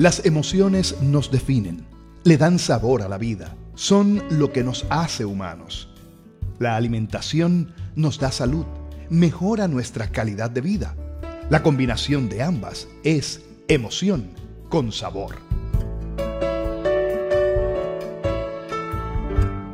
Las emociones nos definen, le dan sabor a la vida, son lo que nos hace humanos. La alimentación nos da salud, mejora nuestra calidad de vida. La combinación de ambas es emoción con sabor.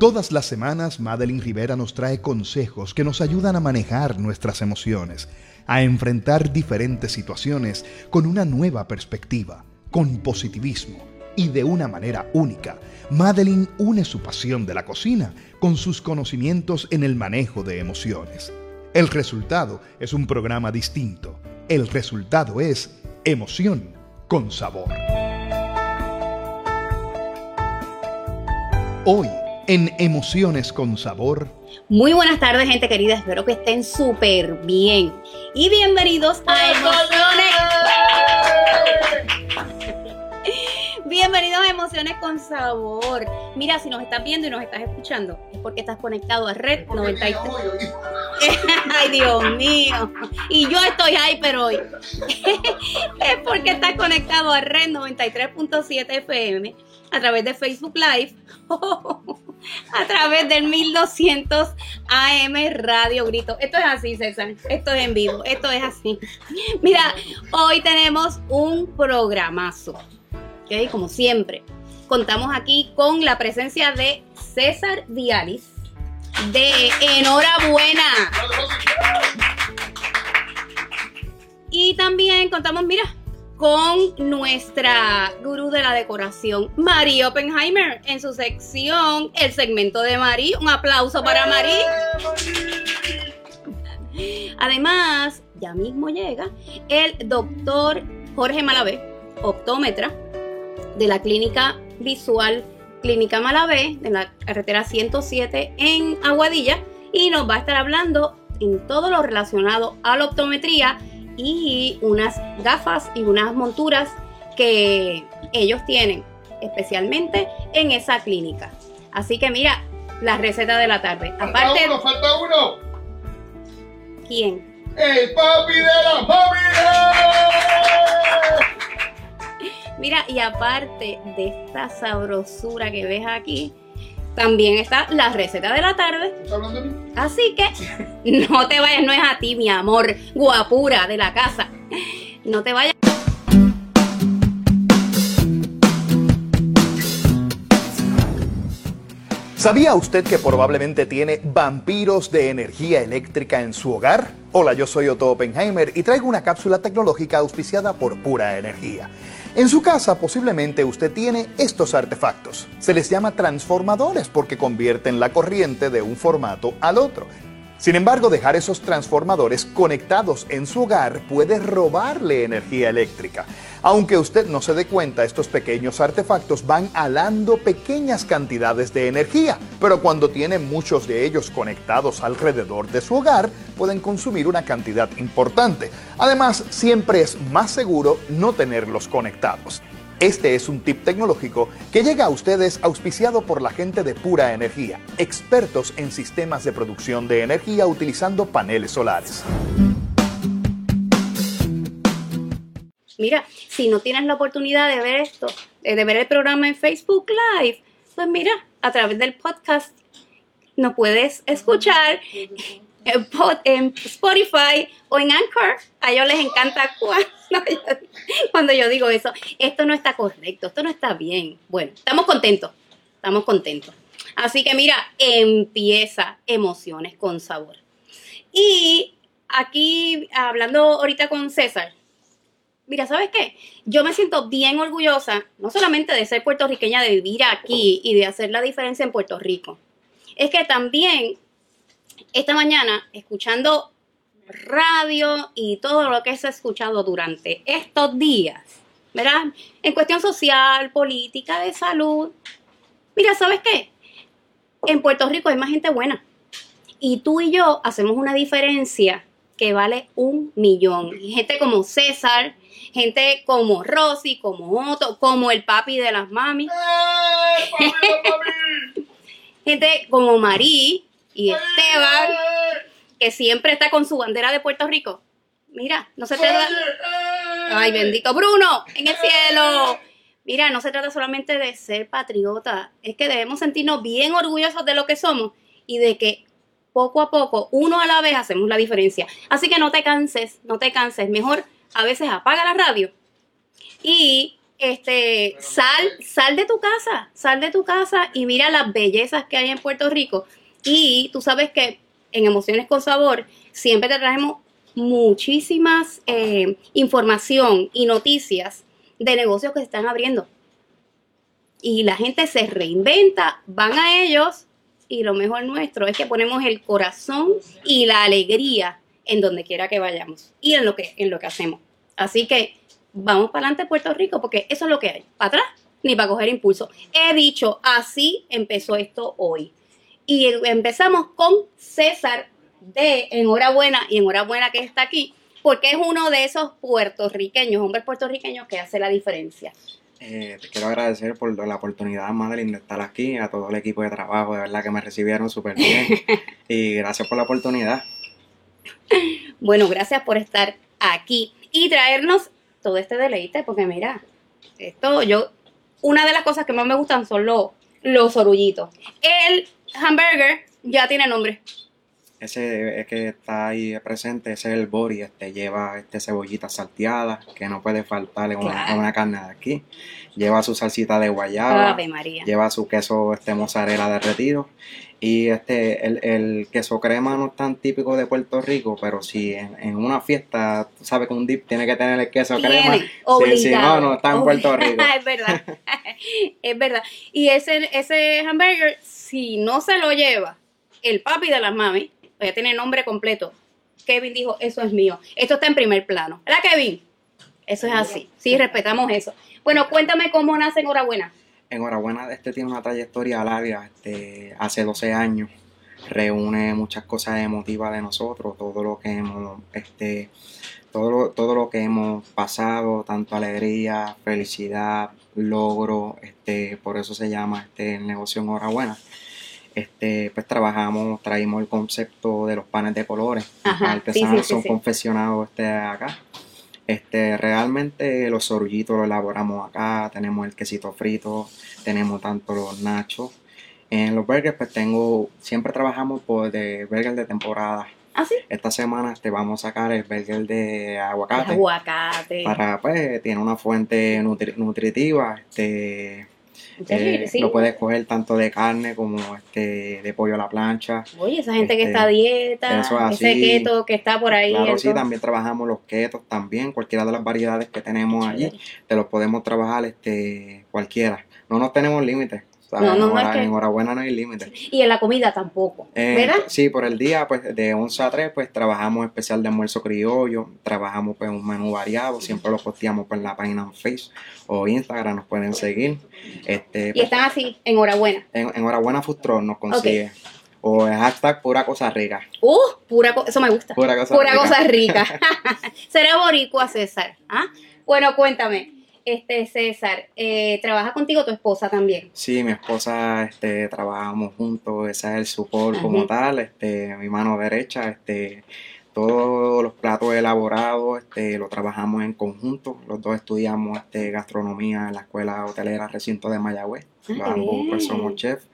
Todas las semanas Madeline Rivera nos trae consejos que nos ayudan a manejar nuestras emociones, a enfrentar diferentes situaciones con una nueva perspectiva, con positivismo y de una manera única. Madeline une su pasión de la cocina con sus conocimientos en el manejo de emociones. El resultado es un programa distinto. El resultado es emoción con sabor. Hoy, en Emociones con Sabor. Muy buenas tardes, gente querida. Espero que estén súper bien. Y bienvenidos a Emociones. Bienvenidos a Emociones con Sabor. Mira, si nos estás viendo y nos estás escuchando, es porque estás conectado a Red 93. Ay, Dios mío. Y yo estoy hyper hoy. es porque estás conectado a Red 93.7 FM a través de Facebook Live, a través del 1200 AM Radio Grito. Esto es así, César. Esto es en vivo. Esto es así. Mira, hoy tenemos un programazo. ¿Ok? Como siempre. Contamos aquí con la presencia de César Vialis de Enhorabuena. Y también contamos, mira, con nuestra gurú de la decoración, Mari Oppenheimer, en su sección El segmento de Mari. Un aplauso para Mari. Además, ya mismo llega el doctor Jorge Malavé, optómetra de la clínica visual Clínica Malavé, de la carretera 107 en Aguadilla, y nos va a estar hablando en todo lo relacionado a la optometría y unas gafas y unas monturas que ellos tienen, especialmente en esa clínica. Así que mira, la receta de la tarde. Falta Aparte, uno, falta uno. ¿quién? El papi de la mami. Mira, y aparte de esta sabrosura que ves aquí, también está la receta de la tarde. ¿Estás hablando de mí? Así que no te vayas, no es a ti, mi amor, guapura de la casa. No te vayas. ¿Sabía usted que probablemente tiene vampiros de energía eléctrica en su hogar? Hola, yo soy Otto Oppenheimer y traigo una cápsula tecnológica auspiciada por Pura Energía. En su casa posiblemente usted tiene estos artefactos. Se les llama transformadores porque convierten la corriente de un formato al otro. Sin embargo, dejar esos transformadores conectados en su hogar puede robarle energía eléctrica. Aunque usted no se dé cuenta, estos pequeños artefactos van alando pequeñas cantidades de energía, pero cuando tiene muchos de ellos conectados alrededor de su hogar, pueden consumir una cantidad importante. Además, siempre es más seguro no tenerlos conectados. Este es un tip tecnológico que llega a ustedes auspiciado por la gente de Pura Energía, expertos en sistemas de producción de energía utilizando paneles solares. Mira, si no tienes la oportunidad de ver esto, eh, de ver el programa en Facebook Live, pues mira, a través del podcast no puedes escuchar en, Spotify o en Anchor. A ellos les encanta cuando yo digo eso. Esto no está correcto, esto no está bien. Bueno, estamos contentos, estamos contentos. Así que mira, empieza emociones con sabor. Y aquí, hablando ahorita con César, Mira, ¿sabes qué? Yo me siento bien orgullosa, no solamente de ser puertorriqueña, de vivir aquí y de hacer la diferencia en Puerto Rico. Es que también esta mañana, escuchando radio y todo lo que se ha escuchado durante estos días, ¿verdad? En cuestión social, política, de salud. Mira, ¿sabes qué? En Puerto Rico hay más gente buena. Y tú y yo hacemos una diferencia que vale un millón. Gente como César, gente como Rosy, como Otto, como el papi de las mami, ¡Eh, papi gente como Marí y Esteban, ¡Eh, que siempre está con su bandera de Puerto Rico. Mira, no se te eh! Ay, bendito Bruno, en el cielo. Mira, no se trata solamente de ser patriota, es que debemos sentirnos bien orgullosos de lo que somos y de que poco a poco, uno a la vez, hacemos la diferencia. Así que no te canses, no te canses. Mejor a veces apaga la radio y este sal, sal de tu casa, sal de tu casa y mira las bellezas que hay en Puerto Rico. Y tú sabes que en Emociones con Sabor siempre te traemos muchísimas eh, información y noticias de negocios que se están abriendo. Y la gente se reinventa, van a ellos y lo mejor nuestro es que ponemos el corazón y la alegría en donde quiera que vayamos y en lo que, en lo que hacemos. Así que vamos para adelante Puerto Rico porque eso es lo que hay. Para atrás ni para coger impulso. He dicho, así empezó esto hoy. Y empezamos con César de Enhorabuena y Enhorabuena que está aquí porque es uno de esos puertorriqueños, hombres puertorriqueños que hace la diferencia. Eh, te quiero agradecer por la oportunidad, Madeline, de estar aquí, a todo el equipo de trabajo, de verdad que me recibieron súper bien. y gracias por la oportunidad. Bueno, gracias por estar aquí y traernos todo este deleite, porque mira, esto yo, una de las cosas que más me gustan son los, los orullitos. El hamburger ya tiene nombre ese es que está ahí presente, ese es el bori, este lleva este cebollita salteada, que no puede faltar en una, carne de aquí. Lleva su salsita de guayaba, lleva su queso este mozzarella derretido y este el, el, queso crema no es tan típico de Puerto Rico, pero si en, una fiesta, tú sabes que un dip tiene que tener el queso crema, si, no, no está en Puerto Rico. es verdad, es verdad. Y ese, ese hamburger, si no se lo lleva el papi de las mami, ya tiene nombre completo. Kevin dijo, eso es mío. Esto está en primer plano. ¿Verdad, Kevin? Eso es así. Sí, respetamos eso. Bueno, cuéntame cómo nace Enhorabuena. Enhorabuena, este tiene una trayectoria larga, este, hace 12 años. Reúne muchas cosas emotivas de nosotros, todo lo que hemos, este, todo todo lo que hemos pasado, tanto alegría, felicidad, logro, este, por eso se llama este el negocio Enhorabuena este, pues trabajamos, traímos el concepto de los panes de colores. Ajá, son confeccionados este, acá. Este, realmente los sorullitos los elaboramos acá, tenemos el quesito frito, tenemos tanto los nachos. En los burgers, pues tengo, siempre trabajamos por de burger de temporada. ¿Ah, sí? Esta semana te vamos a sacar el burger de aguacate. aguacate. Para, pues, tiene una fuente nutritiva, este, eh, lo puedes coger tanto de carne como este de pollo a la plancha. Oye, esa gente que está a dieta, ese keto que está por ahí. Claro, sí, también trabajamos los ketos también, cualquiera de las variedades que tenemos allí, te los podemos trabajar este cualquiera. No nos tenemos límites. No, no, en, enhorabuena no hay límite. Y en la comida tampoco, eh, ¿verdad? Sí, por el día, pues de 11 a 3, pues trabajamos especial de almuerzo criollo, trabajamos pues un menú variado, siempre lo posteamos por la página en Facebook o Instagram, nos pueden seguir. Este, y pues, están así, enhorabuena. En, enhorabuena Futron nos consigue. O el hashtag pura cosa rica. Uh, pura eso me gusta. Pura cosa pura Cosa rica. Será boricua, César. ¿ah? Bueno, cuéntame, este César, eh, ¿trabaja contigo tu esposa también? Sí, mi esposa, este, trabajamos juntos, esa es el support como tal, este, mi mano derecha, este, todos los platos elaborados, este, lo trabajamos en conjunto, los dos estudiamos este, gastronomía en la escuela hotelera recinto de Mayagüez, ah, ambos pues somos chefs.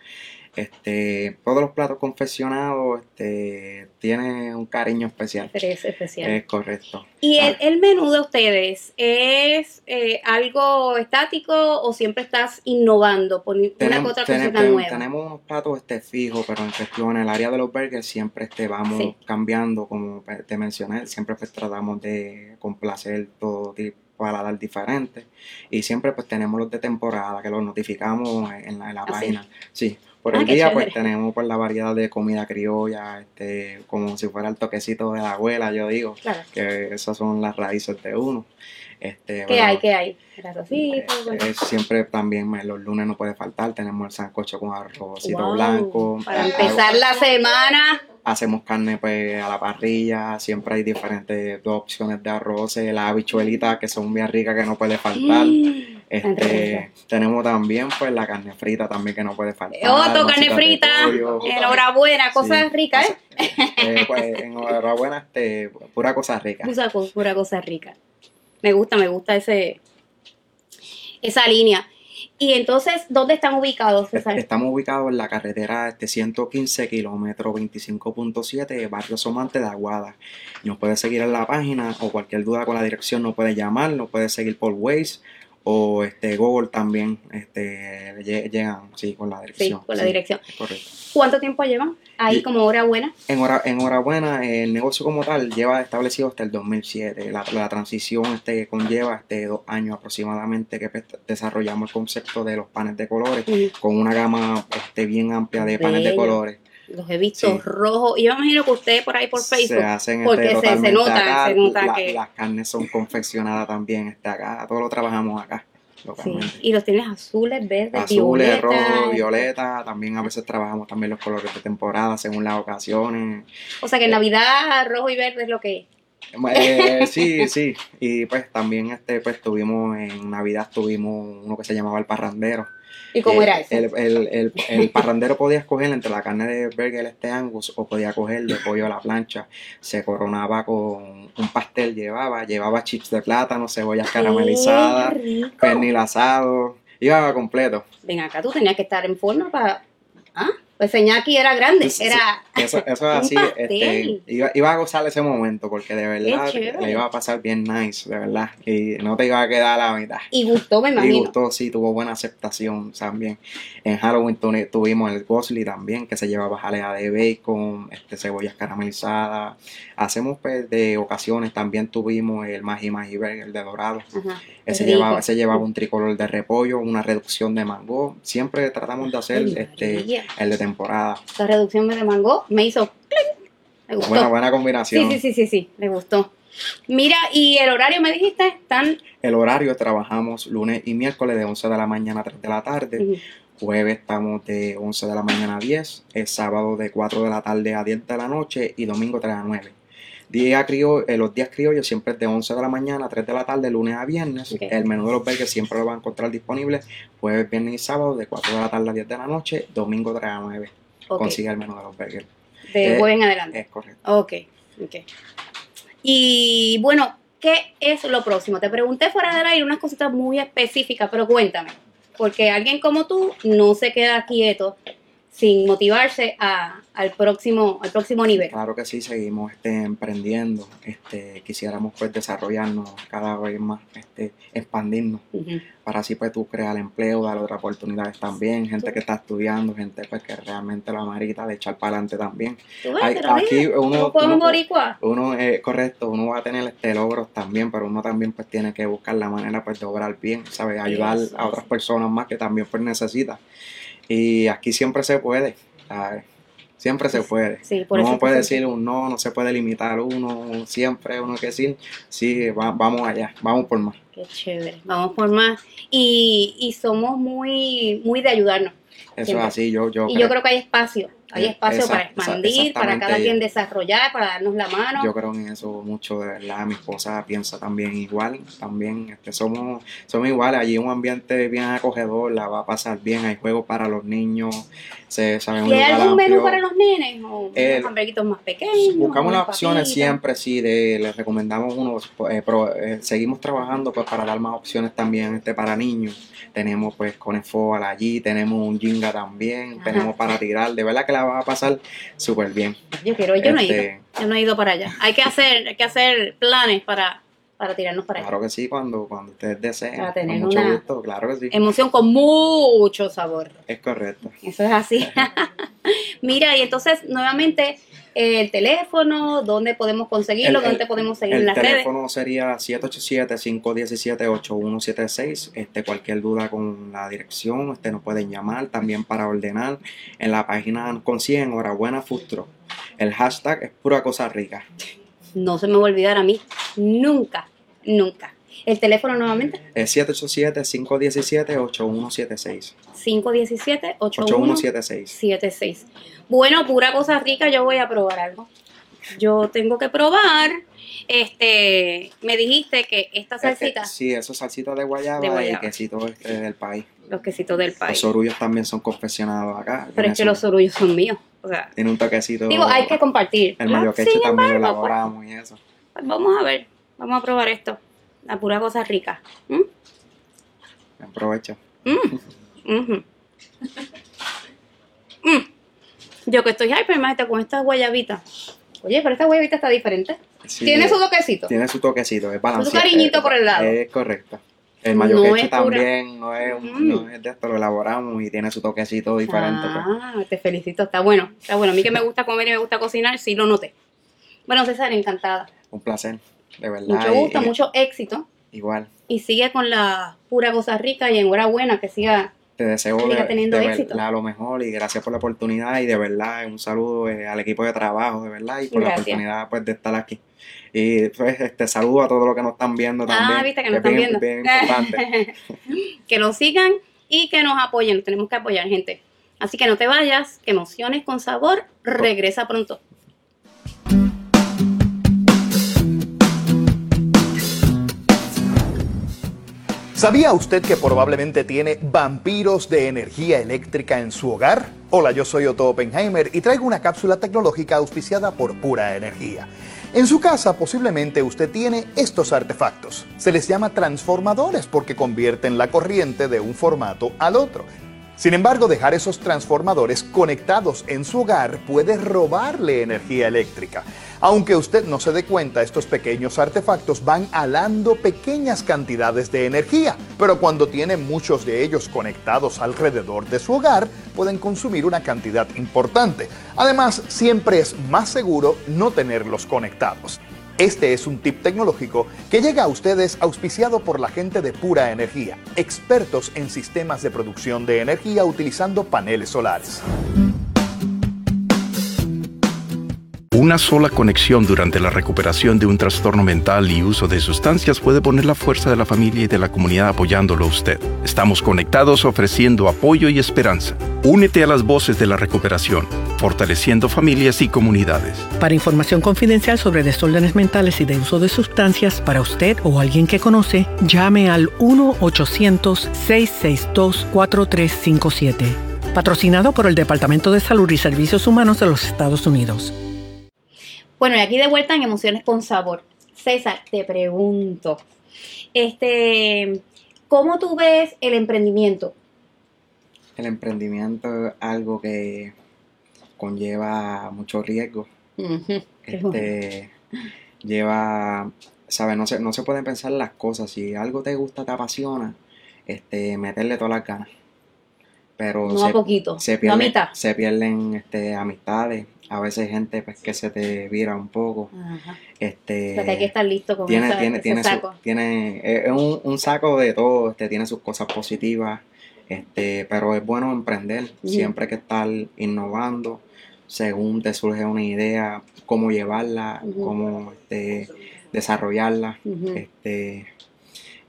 Este, todos los platos confeccionados este, tienen un cariño especial. Es especial. Es correcto. ¿Y el, ah. menú de ustedes es eh, algo estático o siempre estás innovando por una otra cosa nueva? Tenemos unos platos este, fijos, pero en cuestión, en el área de los burgers siempre este, vamos cambiando, como te mencioné, siempre pues, tratamos de complacer todo tipo para dar diferentes y siempre pues tenemos los de temporada que los notificamos en la, ¿Ah, página. Sí, por ah, el día, pues tenemos pues la variedad de comida criolla, este, como si fuera el toquecito de la abuela, yo digo, que esas son las raíces de uno. Este, ¿Qué hay? ¿Qué hay? Eh, eh, siempre también los lunes no puede faltar, tenemos el sancocho con arrocito blanco. Para empezar la semana. Hacemos carne pues a la parrilla, siempre hay diferentes dos opciones de arroz, las habichuelitas que son bien ricas que no puede faltar. Mm. Este, tenemos también pues la carne frita también que no puede faltar. Otro carne frita. Enhorabuena, cosas ricas, ¿eh? eh pues, enhorabuena, este, pura cosa rica. Pura, pura cosa rica. Me gusta, me gusta ese esa línea. Y entonces, ¿dónde están ubicados, César? Estamos ubicados en la carretera este 115 kilómetro 25.7 Barrio Somante de Aguada. Nos puede seguir en la página o cualquier duda con la dirección nos puede llamar, nos puede seguir por Waze o este Google también este lle- llegan sí con la Sí, dirección. con la dirección. correcto. ¿Cuánto tiempo llevan? Ahí Y- como hora buena. En hora, enhorabuena, el negocio como tal lleva establecido hasta el 2007. La, la transición este, conlleva este, dos años aproximadamente que pues, desarrollamos el concepto de los panes de colores con una gama este, bien amplia de panes de Bello. colores. Los he visto Sí. rojos. Y yo me imagino que usted por ahí por Facebook. Se hacen porque este, se- se totalmente nota, acá. se nota La- que- Las carnes son confeccionadas también este, acá. Todo lo trabajamos acá Sí. Y los tienes azules, verdes, Azules, violeta. rojo, violeta. También a veces trabajamos también los colores de temporada según las ocasiones. O sea que en Navidad rojo y verde es lo que es. Eh, sí, sí. Y pues también este, pues tuvimos en Navidad tuvimos uno que se llamaba el parrandero. ¿Y cómo Eh, era eso? El, el, el, el parrandero podía escoger entre la carne de burger este angus o podía coger de pollo a la plancha. Se coronaba con un pastel, llevaba, llevaba chips de plátano, cebollas caramelizadas, pernil asado, iba completo. Ven acá, tú tenías que estar en forma para... ¿Ah? Pues Señaki era grande, sí. era... Eso, eso así, este, iba, iba a gozar ese momento porque de verdad le iba a pasar bien nice, de verdad. Y no te iba a quedar a la mitad. Y gustó, me Y imagino. gustó, sí, tuvo buena aceptación también. En Halloween tu- tuvimos el Gosli también, que se llevaba jalea de bacon, este, cebollas caramelizadas. Hacemos pues, de ocasiones, también tuvimos el Magi Magi Burger de dorado. Ajá, Ese llevaba, ese llevaba un tricolor de repollo, una reducción de mango. Siempre tratamos de hacer Ay, este, el de temporada. Esa reducción de mango me hizo... Me gustó. Buena, buena combinación. sí, sí, sí, sí, sí, me gustó. Mira, y el horario me dijiste, están... El horario trabajamos lunes y miércoles de 11 de la mañana a 3 de la tarde. Ujú. Jueves estamos de 11 de la mañana a 10, el sábado de 4 de la tarde a 10 de la noche y domingo 3 a 9. Día criollo, eh, los días criollos siempre es de 11 de la mañana a 3 de la tarde, lunes a viernes. El menú de los burgers siempre lo van a encontrar disponible jueves, viernes y sábado de 4 de la tarde a 10 de la noche, domingo 3 a 9. Ok, Consigue el menú de los burgers. de eh, jueves en adelante. Es correcto. Ok, ok. Y bueno, ¿qué es lo próximo? Te pregunté fuera del aire unas cositas muy específicas, pero cuéntame. Porque alguien como tú no se queda quieto sin motivarse a, al, próximo, al próximo nivel. Claro que sí, seguimos este, emprendiendo. Este, quisiéramos pues desarrollarnos cada vez más, este, expandirnos. Para así pues tú crear empleo, dar otras oportunidades también, gente que está estudiando, gente pues que realmente la marita de echar para adelante también. Hay- aquí uno, uno- boricua. uno, eh, correcto, uno va a tener este logros también, pero uno también pues tiene que buscar la manera pues de obrar bien, ¿sabes? Ayudar a otras personas más que también pues necesitan. Y aquí siempre se puede, ¿sabes? Siempre se puede. Sí, por no puede decir un no, no se puede limitar uno, siempre uno que decir, sí, va- vamos allá, vamos por más. Qué chévere. Vamos por más. Y, y somos muy, muy de ayudarnos. Eso es así, yo, yo Y yo creo que hay espacio. Hay Eh, espacio para expandir, para cada quien desarrollar, para darnos la mano. Yo creo en eso mucho, de verdad. Mi esposa piensa también igual, también este, somos, somos iguales. Allí un ambiente bien acogedor, la va a pasar bien. Hay juegos para los niños, se sabe un ¿Y hay algún menú para los nenes? ¿O Eh, unos hamburguitos más pequeños? Buscamos las opciones papitas? siempre, sí, de, les recomendamos unos, eh, pro- eh, seguimos trabajando pues para dar más opciones también este, para niños. Tenemos pues Conefo allí, tenemos un Jinga también, Ajá. tenemos para tirar, de verdad que la va a pasar súper bien. Yo quiero, yo no he ido. Este, Yo no he ido para allá. Hay que hacer, hay que hacer planes para, para tirarnos para allá. Claro que sí, cuando, cuando ustedes deseen. Para tener con mucho una- gusto, claro que sí. Emoción con mucho sabor. Es correcto. Eso es así. Mira, y entonces nuevamente el teléfono, dónde podemos conseguirlo, El- el- dónde podemos seguir en El las redes. teléfono sería 787-517-8176. Este, cualquier duda con la dirección, este, nos pueden llamar también para ordenar. En la página consiguen Enhorabuena Truck. El hashtag es pura cosa rica. No se me va a olvidar a mí. Nunca, nunca. El teléfono nuevamente, Es 787-517-8176. 517-8176. 8176. Bueno, pura cosa rica, yo voy a probar algo. Yo tengo que probar. Este, me dijiste que esta salsita, Eh, Sí, eso es salsita de guayaba, De guayaba. y quesito este, del país. los quesitos del Los país. sorullos también son confeccionados acá. Pero es que los sorullos son míos. O sea, Tiene un toquecito. digo, hay que compartir. El mayo queche Sin también lo pues, elaboramos y eso. pues, vamos a ver, vamos a probar esto. La pura cosa rica. ¿Mm? Aprovecho. Mm. Mm. Yo que estoy hyper, maestra, con esta guayabita. Oye, pero esta guayabita está diferente. Sí, Tiene su toquecito. Tiene su toquecito, es balanceado. cariñito eh, por el lado. Es correcto. El No mayo pura- también no es, un- Mm. no es de esto, lo elaboramos y tiene su toquecito diferente. pues. Ah, te felicito, está bueno. Está bueno. A mí que me gusta comer y me gusta cocinar, sí lo noté. Bueno, César, encantada. Un placer, de verdad. Mucho gusto, y- mucho éxito. Igual. Y sigue con la pura cosa rica y enhorabuena que siga. Te deseo Siga de, teniendo de éxito. verdad lo mejor y gracias por la oportunidad y de verdad un saludo eh, al equipo de trabajo, de verdad, y por la oportunidad pues, de estar aquí. Y pues este saludo a todos los que nos están viendo también. Ah, viste que nos es están bien- viendo. bien importante. que lo sigan y que nos apoyen. Tenemos que apoyar, gente. Así que no te vayas, que emociones con sabor regresa pronto. ¿Sabía usted que probablemente tiene vampiros de energía eléctrica en su hogar? Hola, yo soy Otto Oppenheimer y traigo una cápsula tecnológica auspiciada por Pura Energía. En su casa posiblemente usted tiene estos artefactos. Se les llama transformadores porque convierten la corriente de un formato al otro. Sin embargo, dejar esos transformadores conectados en su hogar puede robarle energía eléctrica. Aunque usted no se dé cuenta, estos pequeños artefactos van alando pequeñas cantidades de energía, pero cuando tiene muchos de ellos conectados alrededor de su hogar, pueden consumir una cantidad importante. Además, siempre es más seguro no tenerlos conectados. Este es un tip tecnológico que llega a ustedes auspiciado por la gente de Pura Energía, expertos en sistemas de producción de energía utilizando paneles solares. Una sola conexión durante la recuperación de un trastorno mental y uso de sustancias puede poner la fuerza de la familia y de la comunidad apoyándolo a usted. Estamos conectados ofreciendo apoyo y esperanza. Únete a las voces de la recuperación, fortaleciendo familias y comunidades. Para información confidencial sobre desórdenes mentales y de uso de sustancias para usted o alguien que conoce, llame al 1-800-662-4357. Patrocinado por el Departamento de Salud y Servicios Humanos de los Estados Unidos. Bueno, y aquí de vuelta en Emociones con Sabor. César, te pregunto, este, ¿cómo tú ves el emprendimiento? El emprendimiento es algo que conlleva mucho riesgo. Este, lleva, ¿sabes? No se, no se pueden pensar las cosas. Si algo te gusta, te apasiona, este, meterle todas las ganas. Pero no se, a poquito, se no a pierden, mitad. se pierden este, amistades, a veces gente pues, que se te vira un poco. Ajá. Este, O sea, que hay que estar listo con tiene, esa- tiene, ese tiene, su- saco. tiene es un, un saco de todo, este, tiene sus cosas positivas, este, pero es bueno emprender, siempre hay que estar innovando, según te surge una idea, cómo llevarla, cómo este, desarrollarla, este,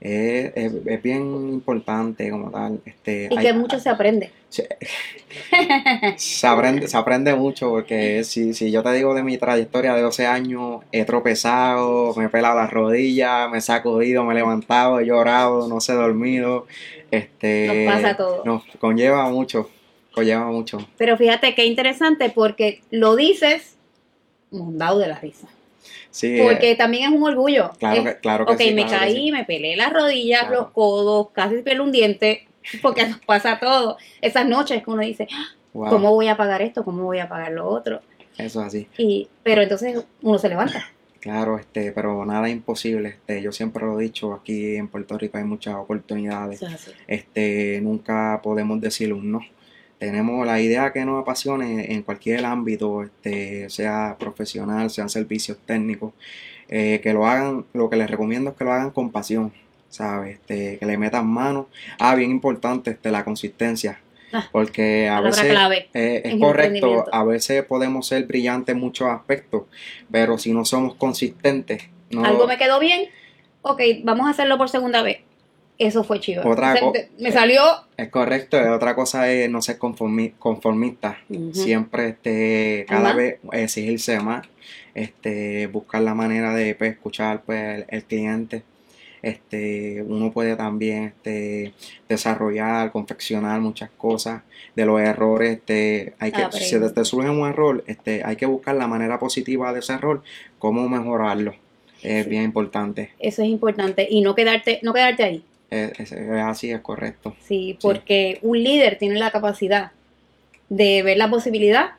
es, es- es bien importante como tal. Este, Y hay- que mucho se aprende. se, se aprende, se aprende mucho porque si, si yo te digo de mi trayectoria de 12 años, he tropezado, me he pelado las rodillas, me he sacudido, me he levantado, he llorado, no he dormido. Este, Nos pasa todo. Nos conlleva mucho, conlleva mucho. Pero fíjate qué interesante porque lo dices mondado de la risa. Sí, Porque eh, también es un orgullo. claro, Es- que, claro que ok, sí, me claro caí, sí. me pelé las rodillas, Claro. los codos, casi pelé un diente, porque nos pasa todo. Esas noches que uno dice, "Ah, Wow, ¿cómo voy a pagar esto? ¿Cómo voy a pagar lo otro? Eso es así. Y, pero entonces uno se levanta. Claro, este, pero nada imposible. Este, yo siempre lo he dicho, aquí en Puerto Rico hay muchas oportunidades. Es este, nunca podemos decir un no. Tenemos la idea que nos apasione en cualquier ámbito, este, sea profesional, sean servicios técnicos, eh, que lo hagan, lo que les recomiendo es que lo hagan con pasión, ¿sabes? Este, que le metan mano. Ah, bien importante, este, la consistencia, Ah, porque a veces clave. eh, es correcto, a veces podemos ser brillantes en muchos aspectos, pero si no somos consistentes, no, Algo me quedó bien. Ok, vamos a hacerlo por segunda vez. Eso fue chido. Otra O sea, co- te- me salió. Es correcto, otra cosa es no ser conformi- conformista, siempre este, cada vez exigirse más, este, buscar la manera de pues, escuchar pues, el, el cliente. Este, uno puede también este, desarrollar, confeccionar muchas cosas de los errores. Este, hay que, si te, te surge un error, este, hay que buscar la manera positiva de ese error, cómo mejorarlo. Es Sí. bien importante. Eso es importante. Y no quedarte, no quedarte ahí. Es, es- es así, es correcto. Sí, porque un líder tiene la capacidad de ver la posibilidad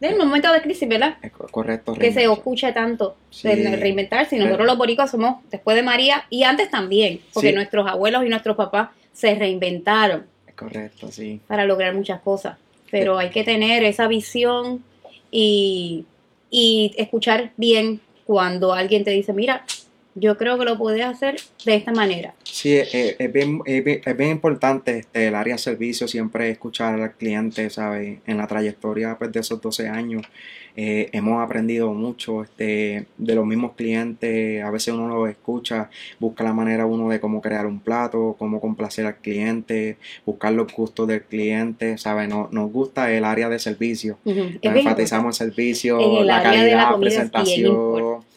del momento de crisis, ¿verdad? Es co- correcto. Que se escuche tanto Sí. de reinventarse. Y nosotros Pero- los boricuas somos después de María y antes también, porque Sí. nuestros abuelos y nuestros papás se reinventaron Es correcto, sí. para lograr muchas cosas. Pero hay que tener esa visión y, y escuchar bien cuando alguien te dice, mira, yo creo que lo puedes hacer de esta manera. Sí, es, es- es bien, es bien- es bien importante este, el área de servicio, siempre escuchar al cliente, ¿sabes? En la trayectoria pues, de esos 12 años eh, hemos aprendido mucho este, de los mismos clientes, a veces uno los escucha, busca la manera uno de cómo crear un plato, cómo complacer al cliente, buscar los gustos del cliente, ¿sabes? No, nos gusta el área de servicio. Nos bien enfatizamos el servicio, En el la de la calidad, bien presentación.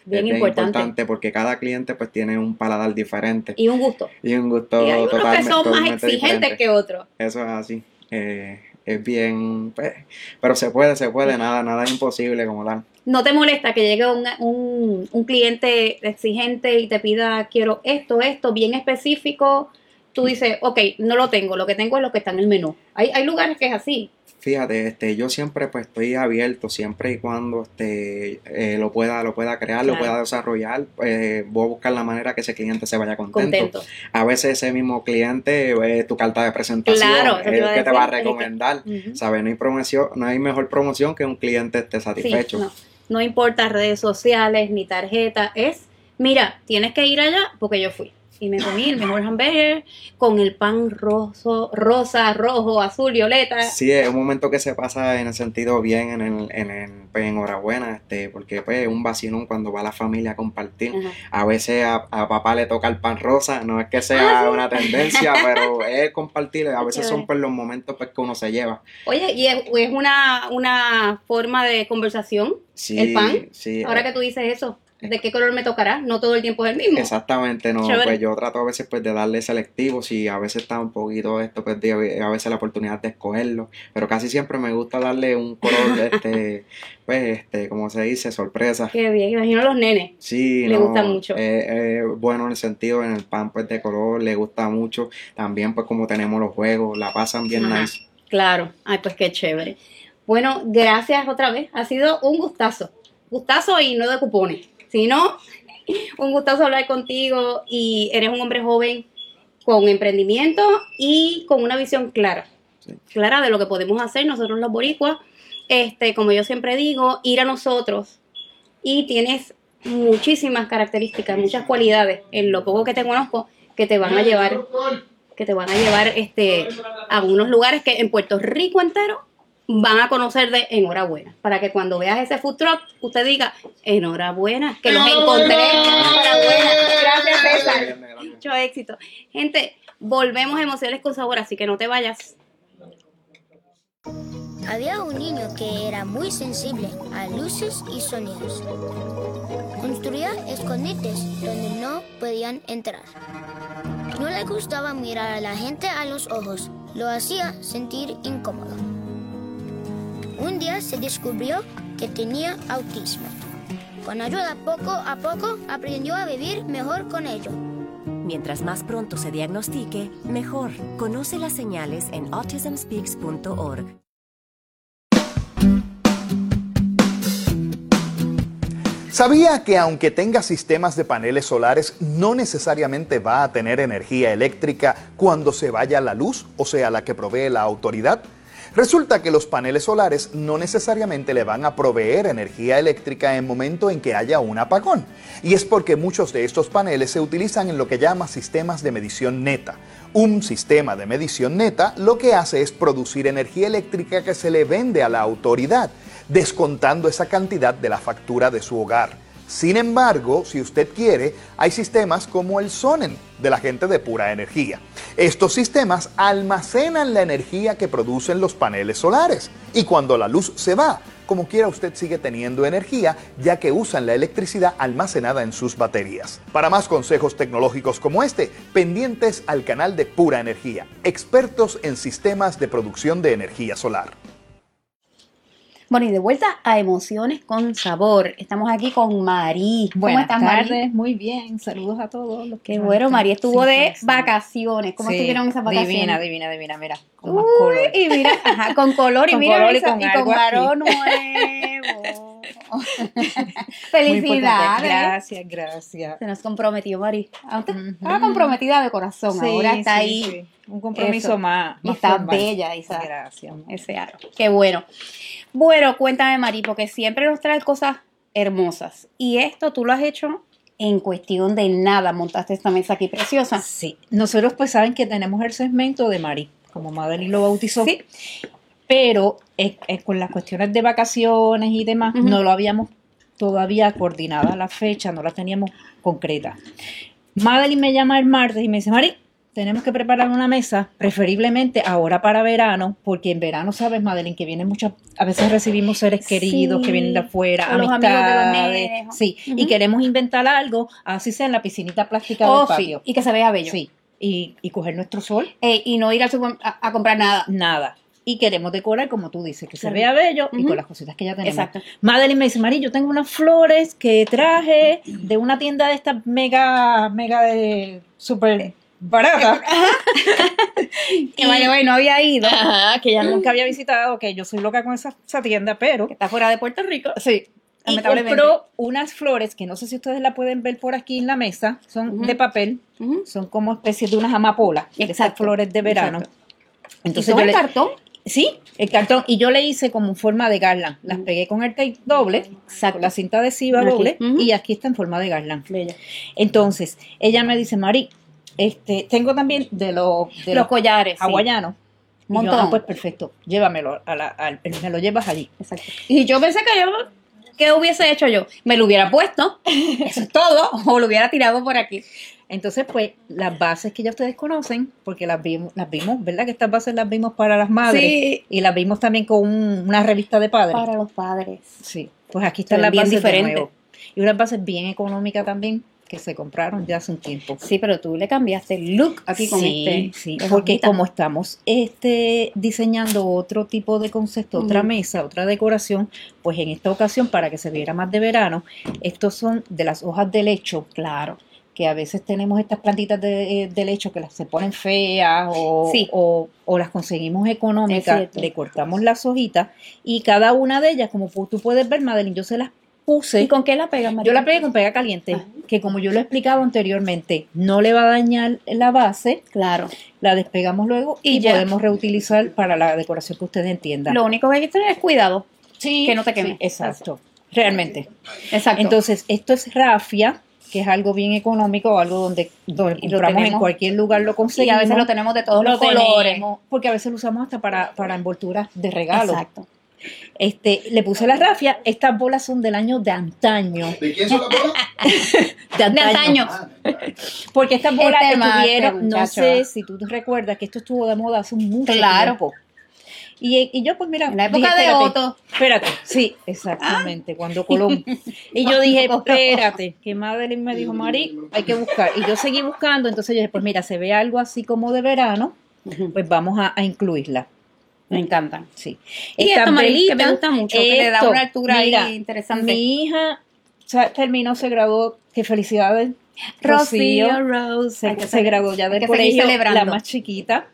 Bien es bien importante. importante porque cada cliente pues tiene un paladar diferente. Y un gusto. Y un gusto Y hay unos que son más exigentes que otros. Eso es así. Eh, es bien, pues, pero se puede, se puede, nada, nada es imposible como tal. ¿No te molesta que llegue un, un, un cliente exigente y te pida, quiero esto, esto, bien específico? Tú dices, ok, no lo tengo, lo que tengo es lo que está en el menú. Hay, hay lugares que es así. Fíjate, este, yo siempre pues estoy abierto, siempre y cuando este, eh, lo pueda, lo pueda crear, lo pueda desarrollar, eh, voy a buscar la manera que ese cliente se vaya contento. Contento. A veces ese mismo cliente es tu carta de presentación, Claro, es el que te va a que- recomendar. ¿Sabes? No hay promoción, no hay mejor promoción que un cliente esté Sí, satisfecho. no, no importa redes sociales ni tarjeta, es, mira, tienes que ir allá porque yo fui. Y me comí el mejor hamburger con el pan roso, rosa, rojo, azul, violeta. Sí, es un momento que se pasa en el sentido bien, en el, en el, pues, enhorabuena, este, porque pues es un vacilón cuando va la familia a compartir. Ajá. A veces a, a papá le toca el pan rosa, no es que sea Ah, sí. una tendencia, pero es compartir, a veces son pues los momentos pues que uno se lleva. Oye, y es, es una, una forma de conversación, Sí, el pan. sí, Ahora eh, que tú dices eso, ¿de qué color me tocará? No todo el tiempo es el mismo. Exactamente, no, Chévere. pues yo trato a veces pues de darle selectivos y a veces está un poquito esto, pues de, a veces la oportunidad de escogerlo, pero casi siempre me gusta darle un color, este, pues, este, como se dice, sorpresa. Qué bien, imagino a los nenes. Sí, Le no, gusta mucho. eh, eh, bueno en el sentido, en el pan pues de color, le gusta mucho, también pues como tenemos los juegos, la pasan bien Ajá. nice. Claro, ay, pues qué chévere. Bueno, gracias otra vez. Ha sido un gustazo. Gustazo y no de cupones, sino un gustazo hablar contigo y eres un hombre joven con emprendimiento y con una visión clara. Sí. Clara de lo que podemos hacer nosotros los boricuas. Este, como yo siempre digo, ir a nosotros y tienes muchísimas características, muchas cualidades en lo poco que te conozco que te van a llevar que te van a llevar este, a unos lugares que en Puerto Rico entero van a conocer de enhorabuena. Para que cuando veas ese food truck, usted diga, enhorabuena, que los encontré. Enhorabuena. Gracias, César. Mucho éxito. Gente, volvemos a Emociones con Sabor, así que no te vayas. Había un niño que era muy sensible a luces y sonidos. Construía escondites donde no podían entrar. No le gustaba mirar a la gente a los ojos, lo hacía sentir incómodo. Un día se descubrió que tenía autismo. Con ayuda poco a poco aprendió a vivir mejor con ello. Mientras más pronto se diagnostique, mejor. Conoce las señales en autismspeaks.org. ¿Sabía que aunque tenga sistemas de paneles solares, no necesariamente va a tener energía eléctrica cuando se vaya la luz, o sea, la que provee la autoridad? Resulta que los paneles solares no necesariamente le van a proveer energía eléctrica en momento en que haya un apagón. Y es porque muchos de estos paneles se utilizan en lo que llama sistemas de medición neta. Un sistema de medición neta lo que hace es producir energía eléctrica que se le vende a la autoridad, descontando esa cantidad de la factura de su hogar. Sin embargo, si usted quiere, hay sistemas como el Sonen de la gente de pura energía. Estos sistemas almacenan la energía que producen los paneles solares y cuando la luz se va, como quiera usted sigue teniendo energía ya que usan la electricidad almacenada en sus baterías. Para más consejos tecnológicos como este, pendientes al canal de Pura Energía, expertos en sistemas de producción de energía solar. Bueno, y de vuelta a emociones con sabor. Estamos aquí con. ¿Cómo Buenas estás, Mari? tardes, muy bien. Saludos a todos. Los que Qué bueno, Mari estuvo de vacaciones. ¿Cómo Sí, estuvieron esas vacaciones? Divina, divina, divina. Mira, con más Uy, color. y mira, ajá, con color y Con mira color y esa- con y varón nuevo. Felicidades. Gracias, gracias. Se nos comprometió, Mari. Antes Ujú. estaba comprometida de corazón, Sí, ahora está sí, ahí sí. Un compromiso Eso. más, y está formal. bella esa, Gracias. ese aro. Qué bueno. Bueno, cuéntame, Mari, porque siempre nos traes cosas hermosas. Y esto tú lo has hecho en cuestión de nada. Montaste esta mesa aquí preciosa. Sí, nosotros pues saben que tenemos el segmento de Mari, como Madeline lo bautizó, Sí. Pero eh, eh, con las cuestiones de vacaciones y demás, no lo habíamos todavía coordinada la fecha, no la teníamos concreta. Madeline me llama el martes y me dice, Mari, tenemos que preparar una mesa, preferiblemente ahora para verano, porque en verano, sabes, Madeline, que vienen muchas, a veces recibimos seres queridos Sí, que vienen de afuera, de amistades, nenes. sí, Ujú. y queremos inventar algo, así sea en la piscinita plástica Oh, del sí, patio. Y que se vea bello. Sí, y, y coger nuestro sol, Eh, y no ir al super a, a comprar nada. nada. Y queremos decorar, como tú dices, que se vea bello y con las cositas que ya tenemos. Exacto. Madeline me dice, Mari, yo tengo unas flores que traje de una tienda de estas mega, mega de súper barata. Que vaya, no había ido. Ajá, que ya nunca había visitado, que yo soy loca con esa, esa tienda, pero Que está fuera de Puerto Rico. sí. Y compró unas flores que no sé si ustedes la pueden ver por aquí en la mesa, son de papel, son como especies de unas amapolas, de esas Exacto, flores de verano. exacto. Entonces ¿Y todo yo le, cartón? Sí, el cartón. Y yo le hice como en forma de garland. Las pegué con el tape doble, con la cinta adhesiva Aquí. doble, y aquí está en forma de garland. Bella. Entonces, ella me dice, Mari, este, tengo también de los, de Los collares. sí. hawaianos. Yo, Montón. ah, pues perfecto, llévamelo, a la- al- me lo llevas allí. Exacto. Y yo pensé que yo, ¿qué hubiese hecho yo? Me lo hubiera puesto, eso es todo, o lo hubiera tirado por aquí. Entonces, pues, las bases que ya ustedes conocen, porque las vimos, las vimos, ¿verdad? Que estas bases las vimos para las madres. Sí. Y las vimos también con un- una revista de padres. Para los padres. Sí, pues aquí están las bien bases de diferentes. nuevo. Y unas bases bien económicas también, que se compraron ya hace un tiempo. Sí, pero tú le cambiaste el look aquí con sí, este. sí, porque como estamos este, diseñando otro tipo de concepto, otra Ujú. mesa, otra decoración, pues en esta ocasión, para que se viera más de verano, estos son de las hojas de lecho, Claro. Que a veces tenemos estas plantitas de, de lecho que las se ponen feas o, Sí. o, o las conseguimos económicas, le cortamos las hojitas y cada una de ellas, como tú puedes ver, Madeline, yo se las puse. ¿Y con qué la pegas? Yo la pegué con pega caliente, Ajá. que como yo lo he explicado anteriormente, no le va a dañar la base, Claro. la despegamos luego Y y, podemos reutilizar para la decoración que ustedes entiendan. Lo único que hay que tener es cuidado. Sí, que no te queme. sí, exacto, realmente. Exacto. Entonces, esto es rafia, que es algo bien económico, algo donde, donde Y lo compramos en cualquier lugar lo y conseguimos. a veces lo tenemos de todos Lo los colores. tenemos, porque a veces lo usamos hasta para, para envolturas de regalo. Exacto. Este, le puse la rafia, estas bolas son del año de antaño. ¿De quién son las bolas? De antaño. De antaño. Porque estas bolas Este estuvieron, no sé si tú te recuerdas que esto estuvo de moda hace mucho Claro. tiempo. Y, y yo, pues mira, En la dije, época de espérate, Otto. Espérate, sí, exactamente, cuando Colón. Y yo dije, espérate, que Madeline me dijo, Mari, hay que buscar. Y yo seguí buscando, entonces yo dije, pues mira, se ve algo así como de verano, pues vamos a, a incluirla. Me encantan. Sí. Y Mari, que me gusta mucho, que le da una altura ahí mira, interesante. Mi hija o sea, terminó, se graduó, qué felicidades. Rocío Rose. se, que se graduó ya seguir colegio, la más chiquita.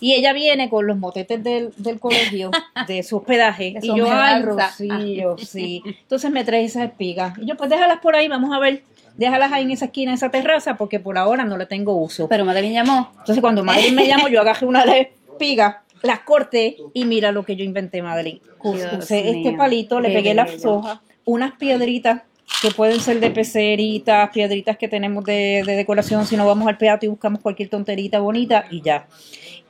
Y ella viene con los motetes del, del colegio, de su hospedaje. De y yo, ay, hospedanza. Rocío, sí. Entonces me trae esas espigas. Y yo, pues déjalas por ahí, vamos a ver. Déjalas ahí en esa esquina, en esa terraza, porque por ahora no le tengo uso. Pero Madeline llamó. Entonces cuando Madeline me llamó, yo agarré una de las espigas, las corté y mira lo que yo inventé, Madeline. Usé este mío, palito, le pegué las hojas, unas piedritas que pueden ser de peceritas, piedritas que tenemos de, de decoración, si no vamos al peato y buscamos cualquier tonterita bonita y ya.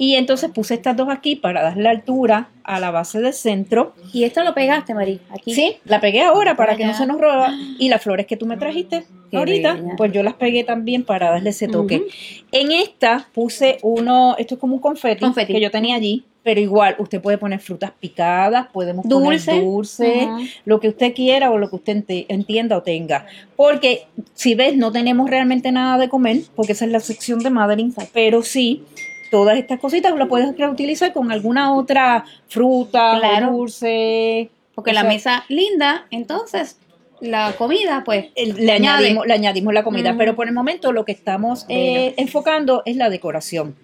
Y entonces puse estas dos aquí para darle altura a la base del centro. Y esto lo pegaste, Mari. Aquí. Sí, la pegué ahora para Para que no se nos roba. Y las flores que tú me trajiste Qué ahorita, bella. pues yo las pegué también para darle ese toque. En esta puse uno, esto es como un confeti, Confeti. que yo tenía allí, pero igual usted puede poner frutas picadas, podemos Dulce. poner dulce, lo que usted quiera o lo que usted entienda o tenga. Porque si ves, no tenemos realmente nada de comer, porque esa es la sección de Madeline, pero sí. Todas estas cositas las puedes reutilizar con alguna otra fruta, Claro. o dulce, Porque O la sea, mesa linda, entonces la comida, pues, el- le añadimos, le añadimos la comida, pero por el momento lo que estamos eh, enfocando es la decoración.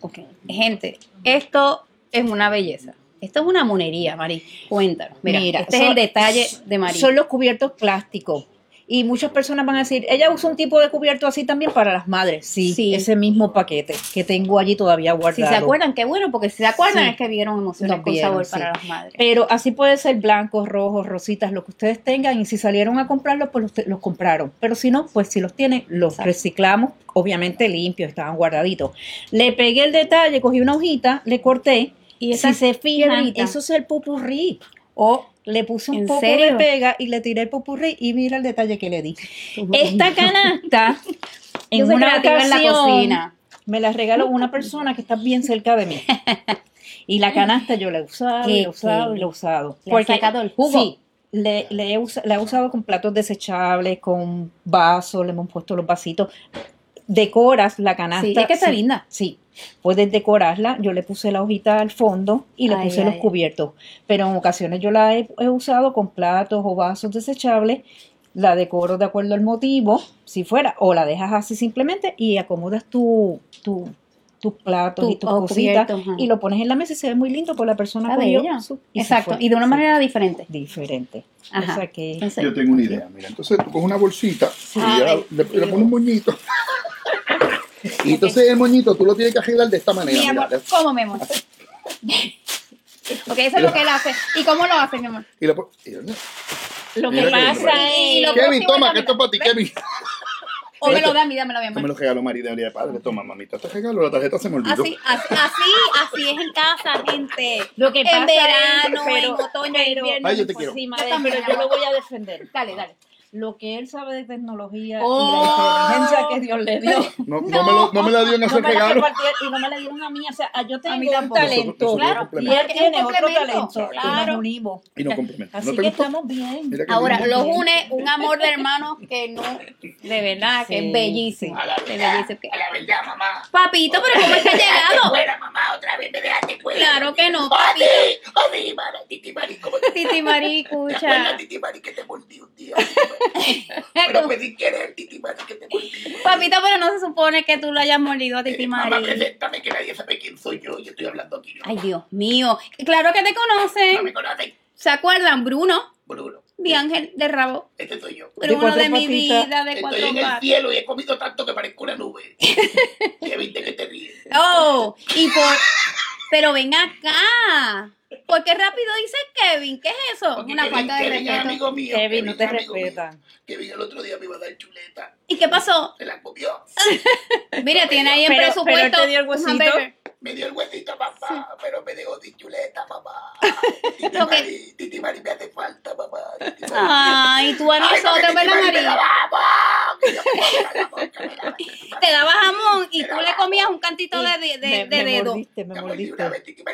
Gente, esto es una belleza. Esto es una monería, Mari. Cuéntanos. Mira, Mira, este es el detalle de Mari. Son los cubiertos plásticos. Y muchas personas van a decir, ella usa un tipo de cubierto así también para las madres. Sí, Sí. ese mismo paquete que tengo allí todavía si guardado. se acuerdan, qué bueno, porque si se acuerdan Sí. es que vieron emociones Nos con vieron, sabor sí. para las madres. Pero así puede ser blancos, rojos, rositas, lo que ustedes tengan. Y si salieron a comprarlos, pues los, los compraron. Pero si no, pues si los tienen, los Exacto. reciclamos, obviamente limpios, estaban guardaditos. Le pegué el detalle, cogí una hojita, le corté. Y si se fijan, eso es el pupurrí. O le puse un ¿En poco serio? de pega y le tiré el pupurrí y mira el detalle que le di. Esta canasta, en una creativa en la ocasión, cocina. me la regaló una persona que está bien cerca de mí. Y la canasta yo la he usado, la he usado, la he usado. Le sacado el jugo. Sí, le, le he usa- la he usado con platos desechables, con vasos, le hemos puesto los vasitos. Decoras la canasta. Sí, es que está linda. Sí, puedes decorarla. Yo le puse la hojita al fondo y le Ay, puse ay, los cubiertos. Pero en ocasiones yo la he, he usado con platos o vasos desechables. La decoro de acuerdo al motivo, si fuera, o la dejas así simplemente y acomodas tu, tu- tus platos Tu- y tus cositas y lo pones en la mesa y se ve muy lindo por la persona bella. su- y Exacto, y de una Sí, manera diferente. diferente. Ajá. O sea que Entonces, Yo tengo una idea, mira. Entonces tú coges una bolsita y Ah, le, le pones un moñito. Y entonces el moñito tú lo tienes que arreglar de esta manera. mi mira. amor, ¿cómo, mi amor? Ok, eso es lo que él hace. ¿Y cómo lo hace, mi amor? Y pon- y- lo que pasa lo es Kevin, toma, que esto es para ti, Kevin. O me lo da a mí, dámelo a mi me lo regaló María de de Padre. Toma, mamita, te regalo la tarjeta, se me olvidó. Así, así, así, así es en casa, gente. lo que En pasa verano, es, pero- en otoño, pero- invierno. Ay, yo te quiero. Sí, Yo madre, también, pero yo lo voy a defender. Dale, dale. Lo que él sabe de tecnología Oh. y la inteligencia que Dios le dio. No, no me lo, no me la dio en No ese me la regalo. y no me la dieron a mí. O sea, yo tengo mí un talento. Nosotros- Claro, nosotros Y él tiene otro talento. Y claro. nos unimos. Y no complementa. Así ¿No que gustó? estamos bien. Ahora, lindo. los une un amor de hermanos que no, de verdad, que Sí, es bellísimo. A la Es verdad, bellísimo. a la verdad, mamá. Papito, pero ¿cómo es que ha llegado? Fuera, mamá, otra vez me dejaste fuera. Claro que no, ¡A papito. ¡A ti, mara! Titi Mari, ¿cómo te Titi Mari, ¿Te acuerdas, escucha. Titi Mari, que te mordí un día? Pero pedí querer, Titi Mari, que te mordí. Papito, pero no se supone que tú lo hayas mordido a Titi Eh, Mamá, Mari. preséntame que nadie sabe quién soy yo. Yo estoy hablando aquí. Ay, Dios mío. Claro que te No conocen. me conocen. ¿Se acuerdan? Bruno, Bruno. de Ángel de Rabo. Este soy yo. Bruno cuatro de mi vida, de Estoy cuatro en el cielo y he comido tanto que parezco una nube. Ya viste que te ríes. Oh, y por. Pero ven acá. ¿Por qué rápido dices Kevin? ¿Qué es eso? Porque Una Kevin- falta de Kevin es respeto. amigo mío. Kevin, no te respetan. Kevin el otro día me iba a dar chuleta. ¿Y qué pasó? Se la comió. Mira, tiene ahí en Pero- presupuesto. pero te dio el huesito. Me dio el huesito, papá, pero me dejó sin chuleta, papá. Titi que- Mari, Titi Mari me hace falta, papá. Titi. Ay, tú a porque nosotros, ¿verdad, Mari me María? me me. Te daba jamón y Me tú le comías un cantito de, de, de- me, me dedo. mordiste, me Me mordiste.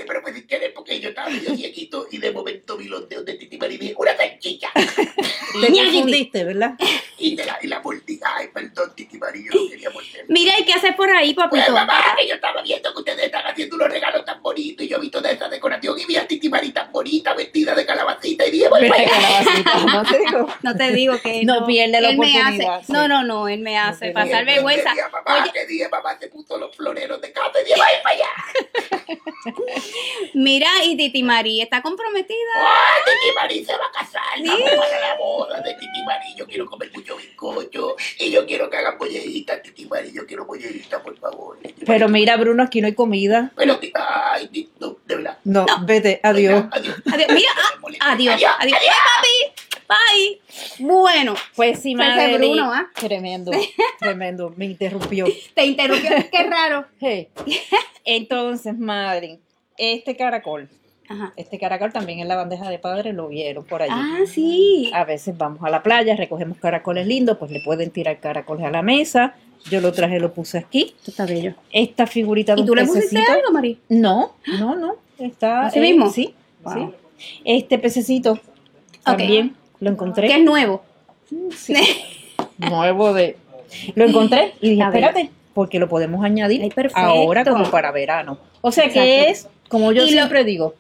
pero querer porque yo estaba medio cieguito y de momento vi los dedos de Titi Mari y dije, una salchicha. Te confundiste, ¿verdad? Y, de la, y la mordí. Ay, perdón, Titi Mari, yo no quería morder. Mira, ¿y qué haces por ahí, Pues papito? mamá, que yo estaba viendo que ustedes están haciendo unos regalos tan bonitos y yo vi toda esa decoración y vi a Titi Mari tan bonita, vestida de calabacita y dije, voy para allá. calabacita, no te digo. No te digo que No pierde la oportunidad, hace- sí. No, no, no, él me hace pierde pasar la vergüenza. ¿Qué día, mamá? Oye, ¿Qué día, mamá? Se puso los floreros de casa y dije, voy para allá. mira, y Titi María está comprometida. ¡Ay, Titi Mari se va a casar! Vamos para la boda de Titi Mari. Yo quiero comer mucho bizcocho y yo quiero que hagan bollejitas, Titi Mari. Yo quiero bollejitas, por favor. Titi Pero mira, Bruno, aquí no hay comida. Pero, ti- ay, no, de verdad. No, No. vete, adiós. Adiós. Adiós, mira, ah, adiós, adiós. Bye, papi. Bye. Bueno, Pues sí, Ese madre. Bruno, ¿ah? Tremendo, tremendo. Me interrumpió. te interrumpió. Qué raro. Hey. Entonces, madre, este caracol, Ajá. este caracol también en la bandeja de padre lo vieron por allí. Ah, sí. A veces vamos a la playa, recogemos caracoles lindos, pues le pueden tirar caracoles a la mesa. Yo lo traje, lo puse aquí. Esto está bello. Esta figurita de ¿Y tú le pusiste pececito. algo, María? No, no, no. Está ¿Así eh, mismo? Sí, Wow. sí. Este pececito también lo encontré. Que es nuevo. Sí. Nuevo de. Lo encontré y dije, espérate, porque lo podemos añadir Ay, ahora como para verano. O sea Exacto. que es, como yo Y lo- siempre digo,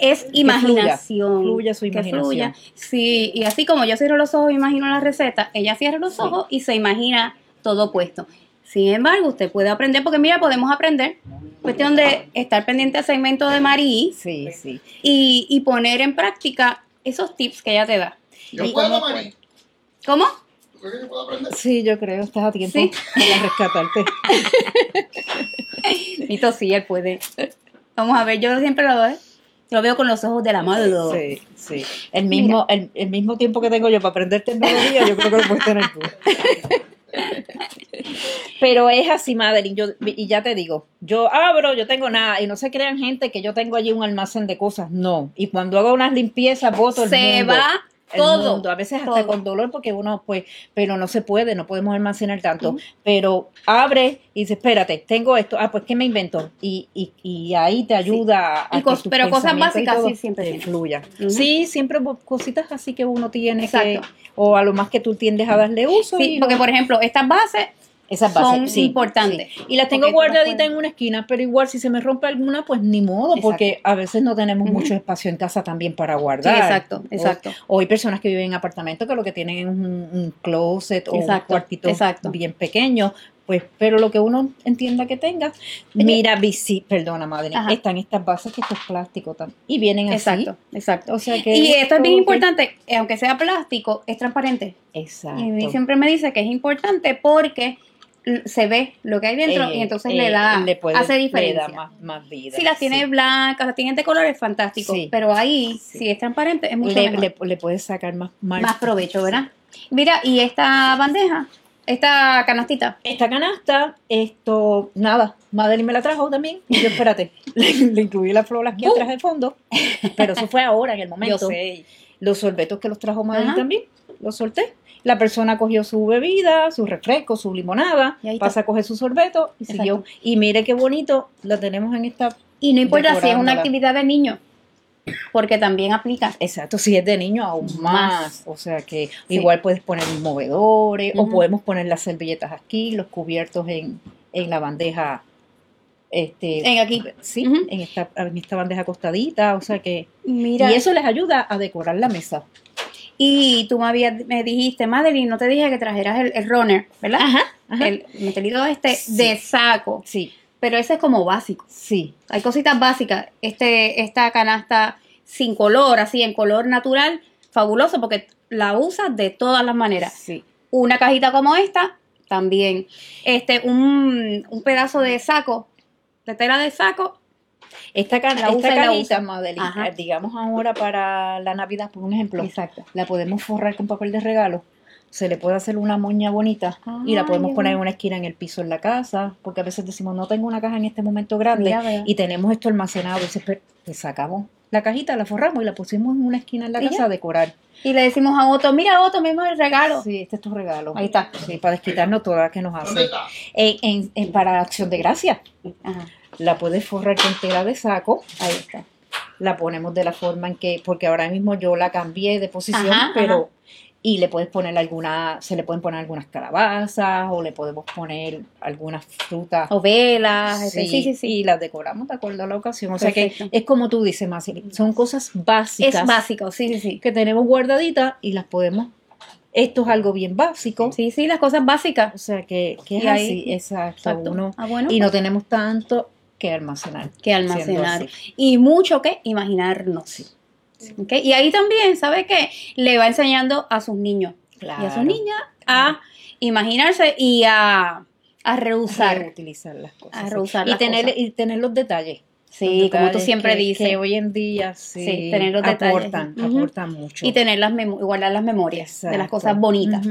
es imaginación. fluya su que imaginación. fluya. Sí, y así como yo cierro los ojos e imagino la receta, ella cierra los ojos y se imagina todo puesto. Sin embargo, usted puede aprender, porque mira, podemos aprender. Cuestión de estar pendiente al segmento de Marí Sí, sí. y, y poner en práctica esos tips que ella te da. Yo ¿Y puedo, cómo. ¿Cómo? ¿Tú crees que yo puedo aprender? Sí, yo creo, estás a tiempo Sí. para rescatarte. Nito sí, él puede. Vamos a ver, yo siempre lo veo. Lo veo con los ojos de la mano. Sí, sí. El mismo, el, el mismo tiempo que tengo yo para aprenderte el mediodía, yo creo que lo puedes tener tú. Pero es así, Madeline, yo, y ya te digo, yo abro, yo tengo nada, y no se crean gente que yo tengo allí un almacén de cosas, no. Y cuando hago unas limpiezas, boto el Se mundo. va el todo. mundo, a veces hasta todo. con dolor porque uno pues, pero no se puede, no podemos almacenar tanto, pero abre y dice, espérate, tengo esto, ah, pues ¿qué me invento? Y, y, y ahí te ayuda a Y que pero cosas básicas sí, siempre, fluya. Sí, siempre cositas así que uno tiene que, o a lo más que tú tiendes a darle uso. Sí, y porque lo- por ejemplo, estas bases esas son bases, sí, importantes. sí. Y las tengo guardaditas en una esquina, pero igual si se me rompe alguna, pues ni modo, Exacto. porque a veces no tenemos mucho espacio en casa también para Sí, guardar. exacto, O- exacto. O, hay personas que viven en apartamentos que lo que tienen es un, un closet o un cuartito exacto. bien pequeño. Pues, pero lo que uno entienda que tenga, mira, bici, perdona, madre, Ajá. están estas bases que esto es plástico también. Y vienen así. Exacto, exacto. O sea que Y esto es bien que- importante, eh, aunque sea plástico, es transparente. Exacto. Y a mí siempre me dice que es importante porque se ve lo que hay dentro Eh, y entonces eh, le da, le puede- hace le diferencia. da más, más vida. Si las tiene sí. blancas, las tiene de colores, fantástico. Sí. Pero ahí, Sí. si es transparente, es mucho le, mejor. le, le puedes sacar más, más, más provecho, ¿verdad? Mira, y esta bandeja, esta canastita, Esta canasta, esto, nada, Madeline me la trajo también. Y yo, espérate, le, le incluí la flor aquí Uh. atrás del fondo. Pero eso fue ahora, en el momento. yo sé. Los sorbetos que los trajo Madeline Ajá. también, los solté. La persona cogió su bebida, su refresco, su limonada, pasa a coger su sorbeto y Exacto. siguió. Y mire qué bonito, la tenemos en esta. Y no importa si es una actividad de niño, porque también aplica. Exacto, si es de niño aún más. Más. O sea que Sí. igual puedes poner movedores o podemos poner las servilletas aquí, los cubiertos en, en la bandeja. Este, En aquí. Sí, en, esta, en esta bandeja acostadita. O sea que. Mira, Y eso les ayuda a decorar la mesa. Y tú me, habías, me dijiste, Madeline, no te dije que trajeras el, el runner, ¿verdad? ajá. El metelito este Sí. de saco, Sí, pero ese es como básico. sí. Hay cositas básicas. Este, esta canasta sin color, así en color natural, fabuloso porque la usas de todas las maneras. Sí. Una cajita como esta, también. Este, un, un pedazo de saco, de tela de saco, Esta, ca- La esta y la cajita, usa. Madeline, Ajá. eh, digamos ahora para la Navidad, por un ejemplo, Exacto. la podemos forrar con papel de regalo. Se le puede hacer una moña bonita y la Ay, podemos poner en una esquina en el piso en la casa, porque a veces decimos, no tengo una caja en este momento grande Mira, y tenemos esto almacenado. Y dice, "Pero, pues sacamos la cajita, la forramos y la pusimos en una esquina en la ¿Y casa ya? a decorar. Y le decimos a Otto, mira Otto, mismo el regalo. Sí, este es tu regalo. Ahí está. Sí, para desquitarnos todas que nos ¿Dónde hacen. está? En, en- en- para acción de gracia, Ajá, la puedes forrar con tela de saco. ahí está. la ponemos de la forma en que, porque ahora mismo yo la cambié de posición, Ajá, pero y le puedes poner alguna, se le pueden poner algunas calabazas o le podemos poner algunas frutas. O velas, este, Sí, sí, sí, sí. Y las decoramos de acuerdo a la ocasión. O sea que es como tú dices, Masi, son cosas básicas Es básico, sí, sí, sí. que tenemos guardaditas y las podemos. Esto es algo bien básico. Sí, sí, las cosas básicas. O sea que, que es así, exacto. Exacto. Uno, Ah, bueno, y no pues, tenemos tanto que almacenar. que almacenar. Y mucho que imaginarnos. ¿Ok? Y ahí también, ¿sabe qué? Le va enseñando a sus niños y a sus niñas a imaginarse y a, a rehusar. reutilizar las cosas. A sí. rehusar y las tener, cosas. y tener los detalles. Sí, como tú siempre que- dices. Que hoy en día sí, Sí, tener los detalles. aportan, aportan mucho. Y tener las guardar las memorias de las cosas bonitas.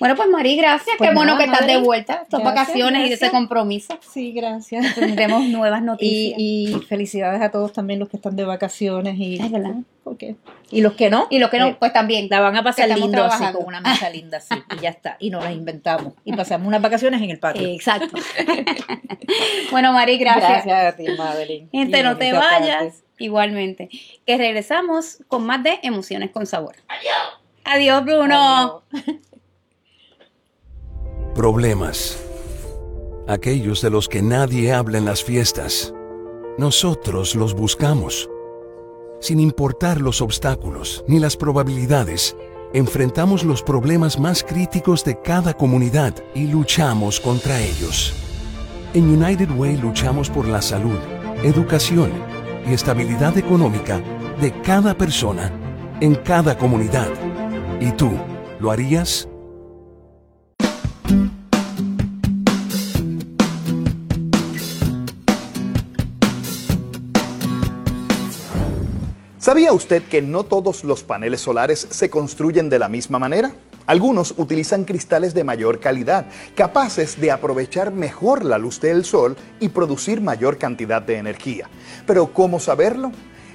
Bueno, pues Mari, gracias. Pues Qué bueno que estás de vuelta. Estas Gracias, vacaciones y de ese compromiso. Sí, gracias. Tendremos nuevas Y, noticias. y felicidades a todos también los que están de vacaciones y, Es verdad. Porque- y los que no. Y los que no, eh, pues también. la van a pasar lindo así, con una mesa linda así, y ya está. Y nos las inventamos. Y pasamos unas vacaciones en el patio. Exacto. bueno, Mari, gracias. Gracias a ti, Madeline. Gente, no te vayas. Igualmente. Que regresamos con más de Emociones con Sabor. Adiós. Adiós, Bruno. Adiós. Problemas. Aquellos de los que nadie habla en las fiestas. Nosotros los buscamos. Sin importar los obstáculos ni las probabilidades, enfrentamos los problemas más críticos de cada comunidad y luchamos contra ellos. En United Way luchamos por la salud, educación y estabilidad económica de cada persona en cada comunidad. ¿Y tú, lo harías? ¿Sabía usted que no todos los paneles solares se construyen de la misma manera? Algunos utilizan cristales de mayor calidad, capaces de aprovechar mejor la luz del sol y producir mayor cantidad de energía. Pero ¿cómo saberlo?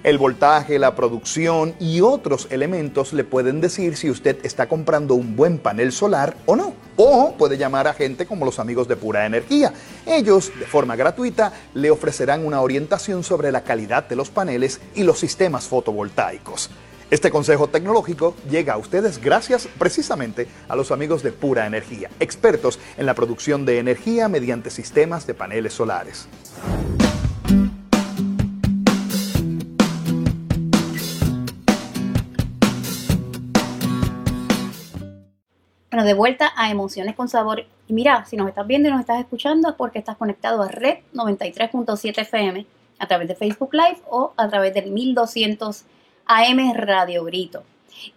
El voltaje, la producción y otros elementos le pueden decir si usted está comprando un buen panel solar o no. O puede llamar a gente como los amigos de Pura Energía. Ellos, de forma gratuita, le ofrecerán una orientación sobre la calidad de los paneles y los sistemas fotovoltaicos. Este consejo tecnológico llega a ustedes gracias precisamente a los amigos de Pura Energía, expertos en la producción de energía mediante sistemas de paneles solares. Bueno, de vuelta a Emociones con Sabor. Y mira, si nos estás viendo y nos estás escuchando es porque estás conectado a Red 93.7 FM a través de Facebook Live o a través del 1200 AM Radio Grito.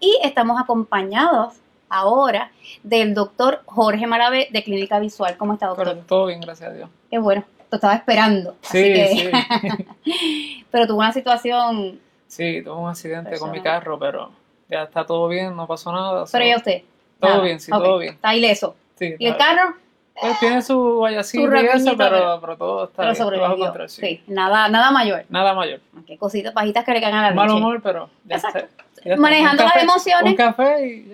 Y estamos acompañados ahora del doctor Jorge Maravé de Clínica Visual. ¿Cómo está, doctor? Todo bien, gracias a Dios. Qué bueno, te estaba esperando. Sí, así que- pero tuvo una situación... Sí, tuve un accidente con mi carro, pero ya está todo bien, no pasó nada. Pero ya usted. Todo nada. bien, sí, todo bien. Está ileso. Sí, ¿Y el carro? Pues tiene su guayacito y eso, pero, pero- todo está Pero bien, bajo control, sí. Sí, nada, nada mayor. Nada mayor. Qué cositas bajitas que le caen a la Mal leche. humor, pero ya está. Ya. Manejando las emociones. Un café y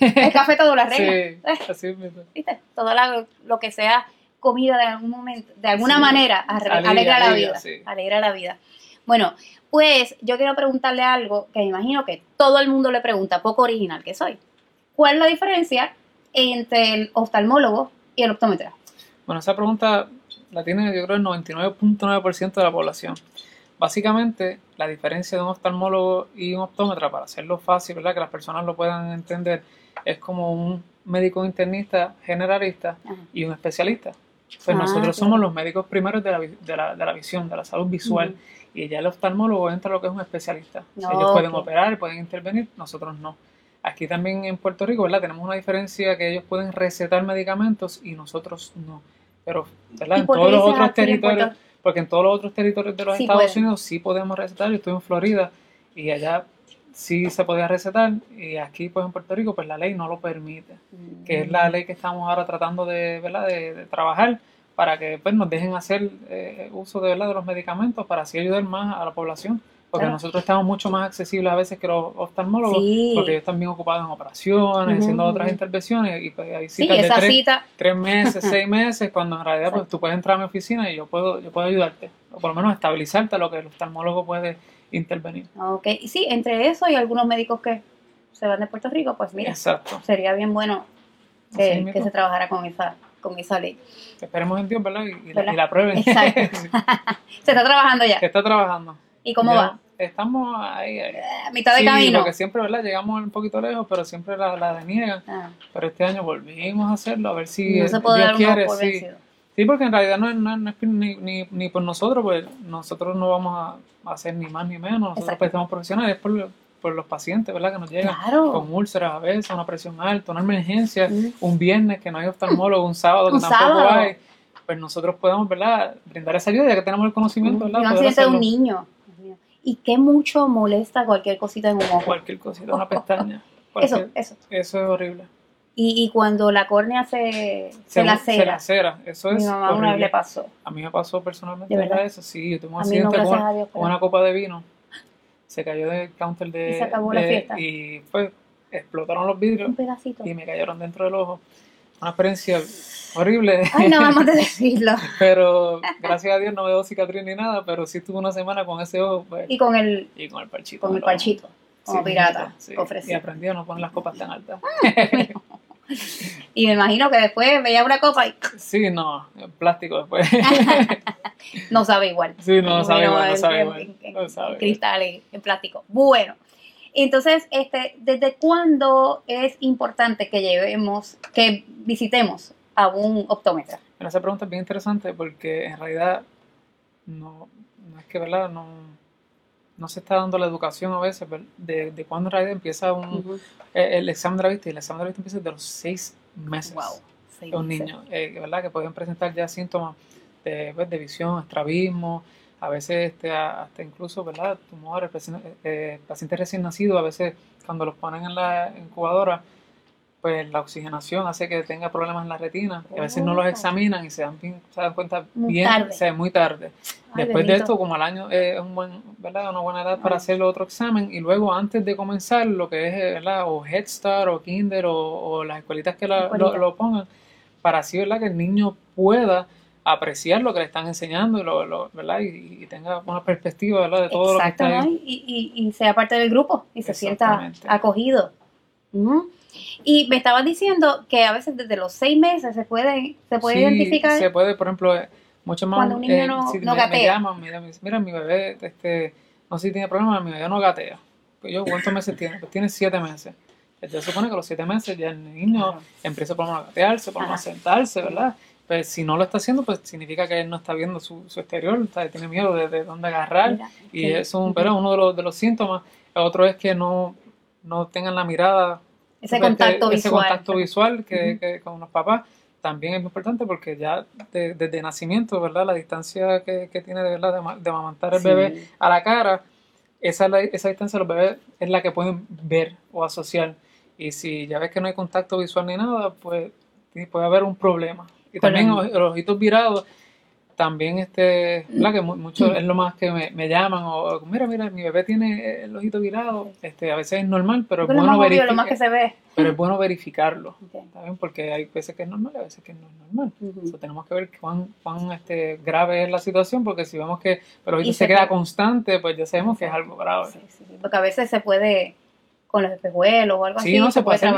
ya. El café todo la Sí, regla. Eh, así mismo. ¿Viste? Todo la- lo que sea comida de algún momento, de alguna Sí. manera, alegra la vida. sí. Alegra la vida. Bueno, pues yo quiero preguntarle algo que me imagino que todo el mundo le pregunta, poco original que soy. ¿Cuál es la diferencia entre el oftalmólogo y el optómetra? Bueno, esa pregunta la tiene yo creo el 99.9% de la población. Básicamente, la diferencia de un oftalmólogo y un optómetra, para hacerlo fácil, ¿verdad? que las personas lo puedan entender, es como un médico internista generalista Ajá. y un especialista. Pues Ah, nosotros claro. somos los médicos primeros de la, de la, de la visión, de la salud visual, y ya el oftalmólogo entra lo que es un especialista. No, Ellos pueden ok. operar, pueden intervenir, nosotros no. Aquí también en Puerto Rico, ¿verdad? Tenemos una diferencia que ellos pueden recetar medicamentos y nosotros no. Pero, ¿verdad? ¿Y En todos los otros Puerto- territorios, porque en todos los otros territorios de los Sí Estados. Unidos sí podemos recetar. Yo estoy en Florida y allá sí se podía recetar y aquí, pues en Puerto Rico, pues la ley no lo permite. Que es la ley que estamos ahora tratando de, ¿verdad? de, de trabajar para que pues, nos dejen hacer eh, uso de, ¿verdad? de los medicamentos para así ayudar más a la población. Porque Claro. nosotros estamos mucho más accesibles a veces que los oftalmólogos, Sí. porque ellos están bien ocupados en operaciones, haciendo otras intervenciones y pues hay Sí, de tres, cita. tres meses, seis meses, cuando en realidad pues, tú puedes entrar a mi oficina y yo puedo, yo puedo ayudarte, o por lo menos estabilizarte lo que el oftalmólogo puede intervenir. Ok, y sí, entre eso y algunos médicos que se van de Puerto Rico, pues mira, Exacto. sería bien bueno que, se trabajara con esa, con esa ley. Esperemos en Dios, ¿verdad? Y, y la, ¿Verdad? y la prueben. Exacto. Se está trabajando ya. que está trabajando. ¿Y cómo Ya va? Estamos ahí. ahí. A mitad de Sí, camino. porque siempre, ¿verdad? Llegamos un poquito lejos, pero siempre la, la deniegan. Ah, Pero este año volvimos a hacerlo, a ver si no eh, se puede Dios dar quiere. por sí. Sí, porque en realidad no es, no es- no es ni, ni, ni por nosotros, pues nosotros no vamos a, hacer ni más ni menos. Nosotros pues somos profesionales, es por, por los pacientes, ¿verdad? Que nos llegan Claro. con úlceras a veces, una presión alta, una emergencia, Mm. un viernes que no hay oftalmólogo, un sábado que Un tampoco sábado. hay. Pues nosotros podemos, ¿verdad? Brindar esa ayuda ya que tenemos el conocimiento, Y ¿verdad? un Poder accidente de un niño. Y qué mucho molesta cualquier cosita en un ojo. Cualquier cosita, una pestaña. Eso, cualquier- eso. Eso es horrible. Y, y cuando la córnea se, se, Se lacera. lacera, Eso Mi es mamá una vez horrible. le pasó. A mí me pasó personalmente ¿De verdad? eso. Sí, yo tuve un A mí no, accidente con, a Dios, con una copa de vino. Se cayó del counter de. Y se acabó la de- fiesta. Y pues explotaron los vidrios Un pedacito. y me cayeron dentro del ojo. Una experiencia horrible. Ay, no vamos a decirlo. pero gracias a Dios no veo cicatriz ni nada, pero sí estuve una semana con ese ojo pues, Y con el, y con el parchito. con el parchito, como Sí, pirata, sí. Y aprendí a no poner las copas tan altas. Y me imagino que después veía una copa y Sí, no, en plástico después. no sabe igual. Sí, no, no sabe igual, no sabe en- igual. en- no sabe igual. cristal en, en plástico. Bueno, entonces, este, ¿desde cuándo es importante que llevemos, que visitemos a un optómetra? Bueno, esa pregunta es bien interesante porque en realidad no, no es que, ¿verdad? No, no se está dando la educación a veces de, de cuándo en realidad empieza un, eh, el examen de la vista y el examen de la vista empieza desde los seis meses. Wow, seis un meses. niño, eh, ¿verdad? Que pueden presentar ya síntomas de, pues, de visión, estrabismo, a veces este, hasta incluso, ¿verdad? Tumores, recién- eh, pacientes recién nacidos, a veces cuando los ponen en la incubadora, pues la oxigenación hace que tenga problemas en la retina. y a veces no los Oh. examinan y se dan, se dan cuenta Muy bien, tarde. o sea, muy tarde. Ay, Después de esto, como al año eh, es un buen, ¿verdad? una buena edad para Ah. hacer otro examen y luego antes de comenzar lo que es eh, ¿verdad? o Head Start o Kinder o, o las escuelitas que la- lo, pongan para así ¿verdad? que el niño pueda apreciar lo que le están enseñando y, lo, lo- ¿verdad? y, y tenga una perspectiva ¿verdad? de todo Exacto, lo que está ahí. y, y, y sea parte del grupo y se sienta acogido. Y me estabas diciendo que a veces desde los seis meses se puede, se puede Sí, identificar. Se puede, por ejemplo, eh, mucho más. Cuando un niño eh, no- si no me, me gatea. llaman, mira, me dicen, mira, mi bebé, este, no sé si tiene problemas, mi bebé no gatea. Pues yo, ¿cuántos meses tiene? Pues tiene siete meses. Pues ya se supone que a los siete meses ya el niño Ajá. empieza por a gatearse, por a sentarse, ¿verdad? Pues si no lo está haciendo, pues significa que él no está viendo su, su exterior, sea, tiene miedo de, de dónde agarrar. Mira, y sí. eso es un, pero uno de los, de los síntomas. El otro es que no, no tengan la mirada Ese este, contacto ese visual. contacto visual que, que con los papás también es muy importante porque ya de- desde nacimiento, ¿verdad? La distancia que, que tiene de verdad de, de amamantar el Sí. bebé a la cara, esa, esa distancia los bebés es la que pueden ver o asociar. Y si ya ves que no hay contacto visual ni nada, pues puede haber un problema. Y también los ojitos virados, también este, ¿verdad? Que mu- mucho es lo más que me, me llaman o, mira, mira, mi bebé tiene el ojito virado, este, a veces es normal, pero es bueno obvio, lo verificar más que se ve. pero es bueno verificarlo. Porque hay veces que es normal y a veces que no es normal. Ujú. Entonces, tenemos que ver cuán, cuán este, grave es la situación, porque si vemos que el ojito se, se queda puede- constante, pues ya sabemos que es algo grave. Sí, sí, porque a veces se puede con los espejuelos o algo Sí, así. no se puede hacer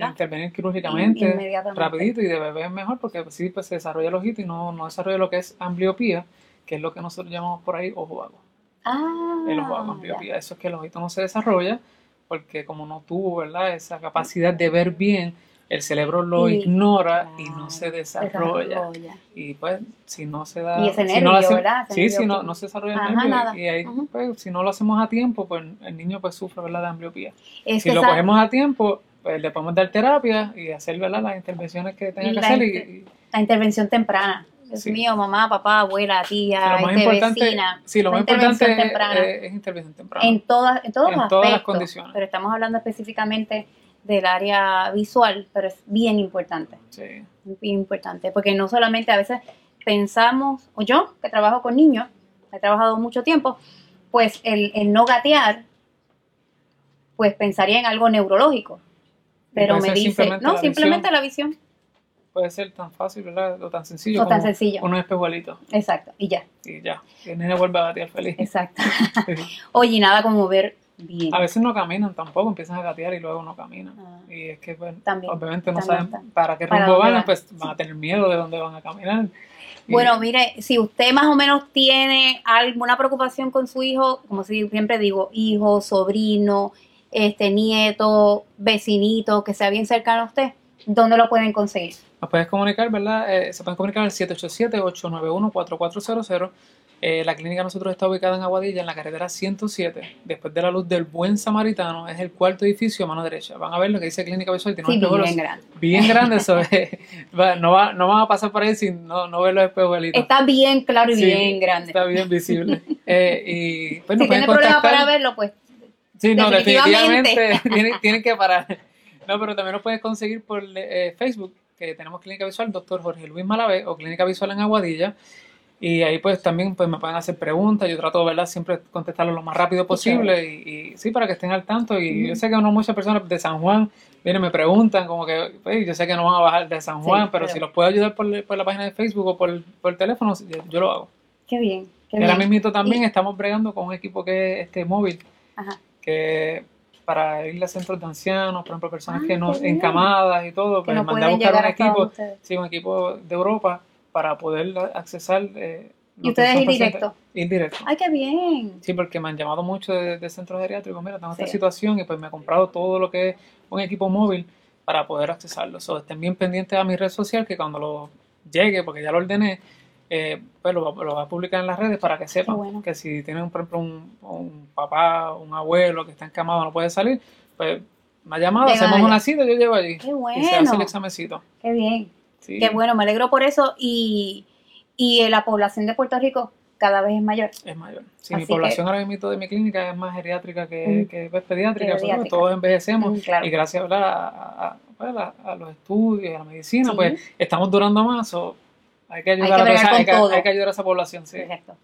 intervenir quirúrgicamente Inmediatamente. rapidito y de bebé es mejor porque sí pues se desarrolla el ojito y no, no desarrolla lo que es ambliopía, que es lo que nosotros llamamos por ahí ojo vago. Ah, el ojo vago, ya. ambliopía. Eso es que el ojito no se desarrolla porque como no tuvo ¿verdad? esa capacidad de ver bien, el cerebro lo Y- ignora y no se desarrolla. desarrolla. Y pues, si no se da. Y ese si no lo nervio, hace- ¿verdad? Ese Sí, nervio si no, no se desarrolla el Ajá, nervio. nada. Y ahí, pues, si no lo hacemos a tiempo, pues el niño pues sufre ¿verdad? de ambliopía. Es si lo cogemos a tiempo, pues le podemos dar terapia y hacer ¿verdad? las intervenciones que tenga que hacer. inter- Y, la intervención temprana. Dios Sí. mío, mamá, papá, abuela, tía, este, vecina. sí, lo más importante es, intervención temprana. en todas, en todos en los todas las aspectos, condiciones. Pero estamos hablando específicamente del área visual, pero es bien importante. Sí. bien importante, porque no solamente a veces pensamos, o yo que trabajo con niños, he trabajado mucho tiempo, pues el, el no gatear, pues pensaría en algo neurológico. Pero me dice, simplemente no, la simplemente visión. la visión. Puede ser tan fácil, ¿verdad? O tan sencillo O tan sencillo. unos espejuelitos. Exacto, y ya, Y ya. Y el nene vuelve a gatear feliz. exacto. Oye, nada como ver bien. A veces no caminan tampoco, empiezan a gatear y luego no caminan. Ah. Y es que, También, obviamente no también, saben también. para qué rumbo van, van. pues van a tener miedo de dónde van a caminar. Y- Bueno, mire, si usted más o menos tiene alguna preocupación con su hijo, como si siempre digo, hijo, sobrino, este nieto, vecinito, que sea bien cercano a usted, ¿dónde lo pueden conseguir? Nos puedes comunicar, ¿verdad? Eh, se pueden comunicar al 787-891-4400. Eh, la clínica de nosotros está ubicada en Aguadilla, en la carretera 107, después de la luz del Buen Samaritano. Es el cuarto edificio a mano derecha. Van a ver lo que dice Clínica Visual. Tiene Sí, unos bien grande. bien grandes. eso es- no, va, no van a pasar por ahí sin no, no ver los espejuelitos. Está bien claro y Sí, bien grande. Está bien visible. Eh, y pues si tiene problemas para verlo, pues Sí, no, definitivamente. definitivamente tienen, tienen que parar. No, pero también nos puedes conseguir por eh, Facebook, que tenemos Clínica Visual, doctor Jorge Luis Malavé, o Clínica Visual en Aguadilla. Y ahí pues también pues me pueden hacer preguntas. Yo trato, ¿verdad? Siempre contestarlo lo más rápido posible. Y, y sí, para que estén al tanto. Y yo sé que no muchas personas de San Juan vienen me preguntan, como que, pues, yo sé que no van a bajar de San Sí, Juan, pero, pero- si los puedo ayudar por, por la página de Facebook o por, por el teléfono, yo, lo hago. qué bien. Qué ahora mismo también Y- estamos bregando con un equipo que es este móvil Ajá. que para ir a centros de ancianos, por ejemplo, personas Ah, que no, encamadas y todo, Que pues no pueden buscar un equipo, sí, un equipo de Europa para poder accesar. Eh, ¿Y ustedes que son ir pacientes- directo? Ir directo. Ay, qué bien. Sí, porque me han llamado mucho de, de centros geriátricos, mira, tengo esta situación y pues me he comprado todo lo que es un equipo móvil para poder accesarlo. So, estén bien pendientes a mi red social que cuando lo llegue, porque ya lo ordené, eh, pues lo, va- lo va a publicar en las redes para que sepan bueno. que si tienen, por ejemplo, un, un papá, un abuelo que está encamado no puede salir, pues una llamada, hacemos una cita, yo llego allí Qué y se hace el bueno. examencito. Qué bien. Sí. Qué bueno, me alegro por eso. Y, y eh, la población de Puerto Rico cada vez es mayor. Es mayor. Sí, Así mi población que- ahora mismo de mi clínica es más geriátrica que, Mm. que pues, pediátrica, pediátrica. todos envejecemos Mm, claro. y gracias a, a- a- a los estudios, a la medicina, Sí. pues estamos durando más, o hay que ayudar, que a, esa- hay que, todo. hay que ayudar a esa población, sí. Correcto.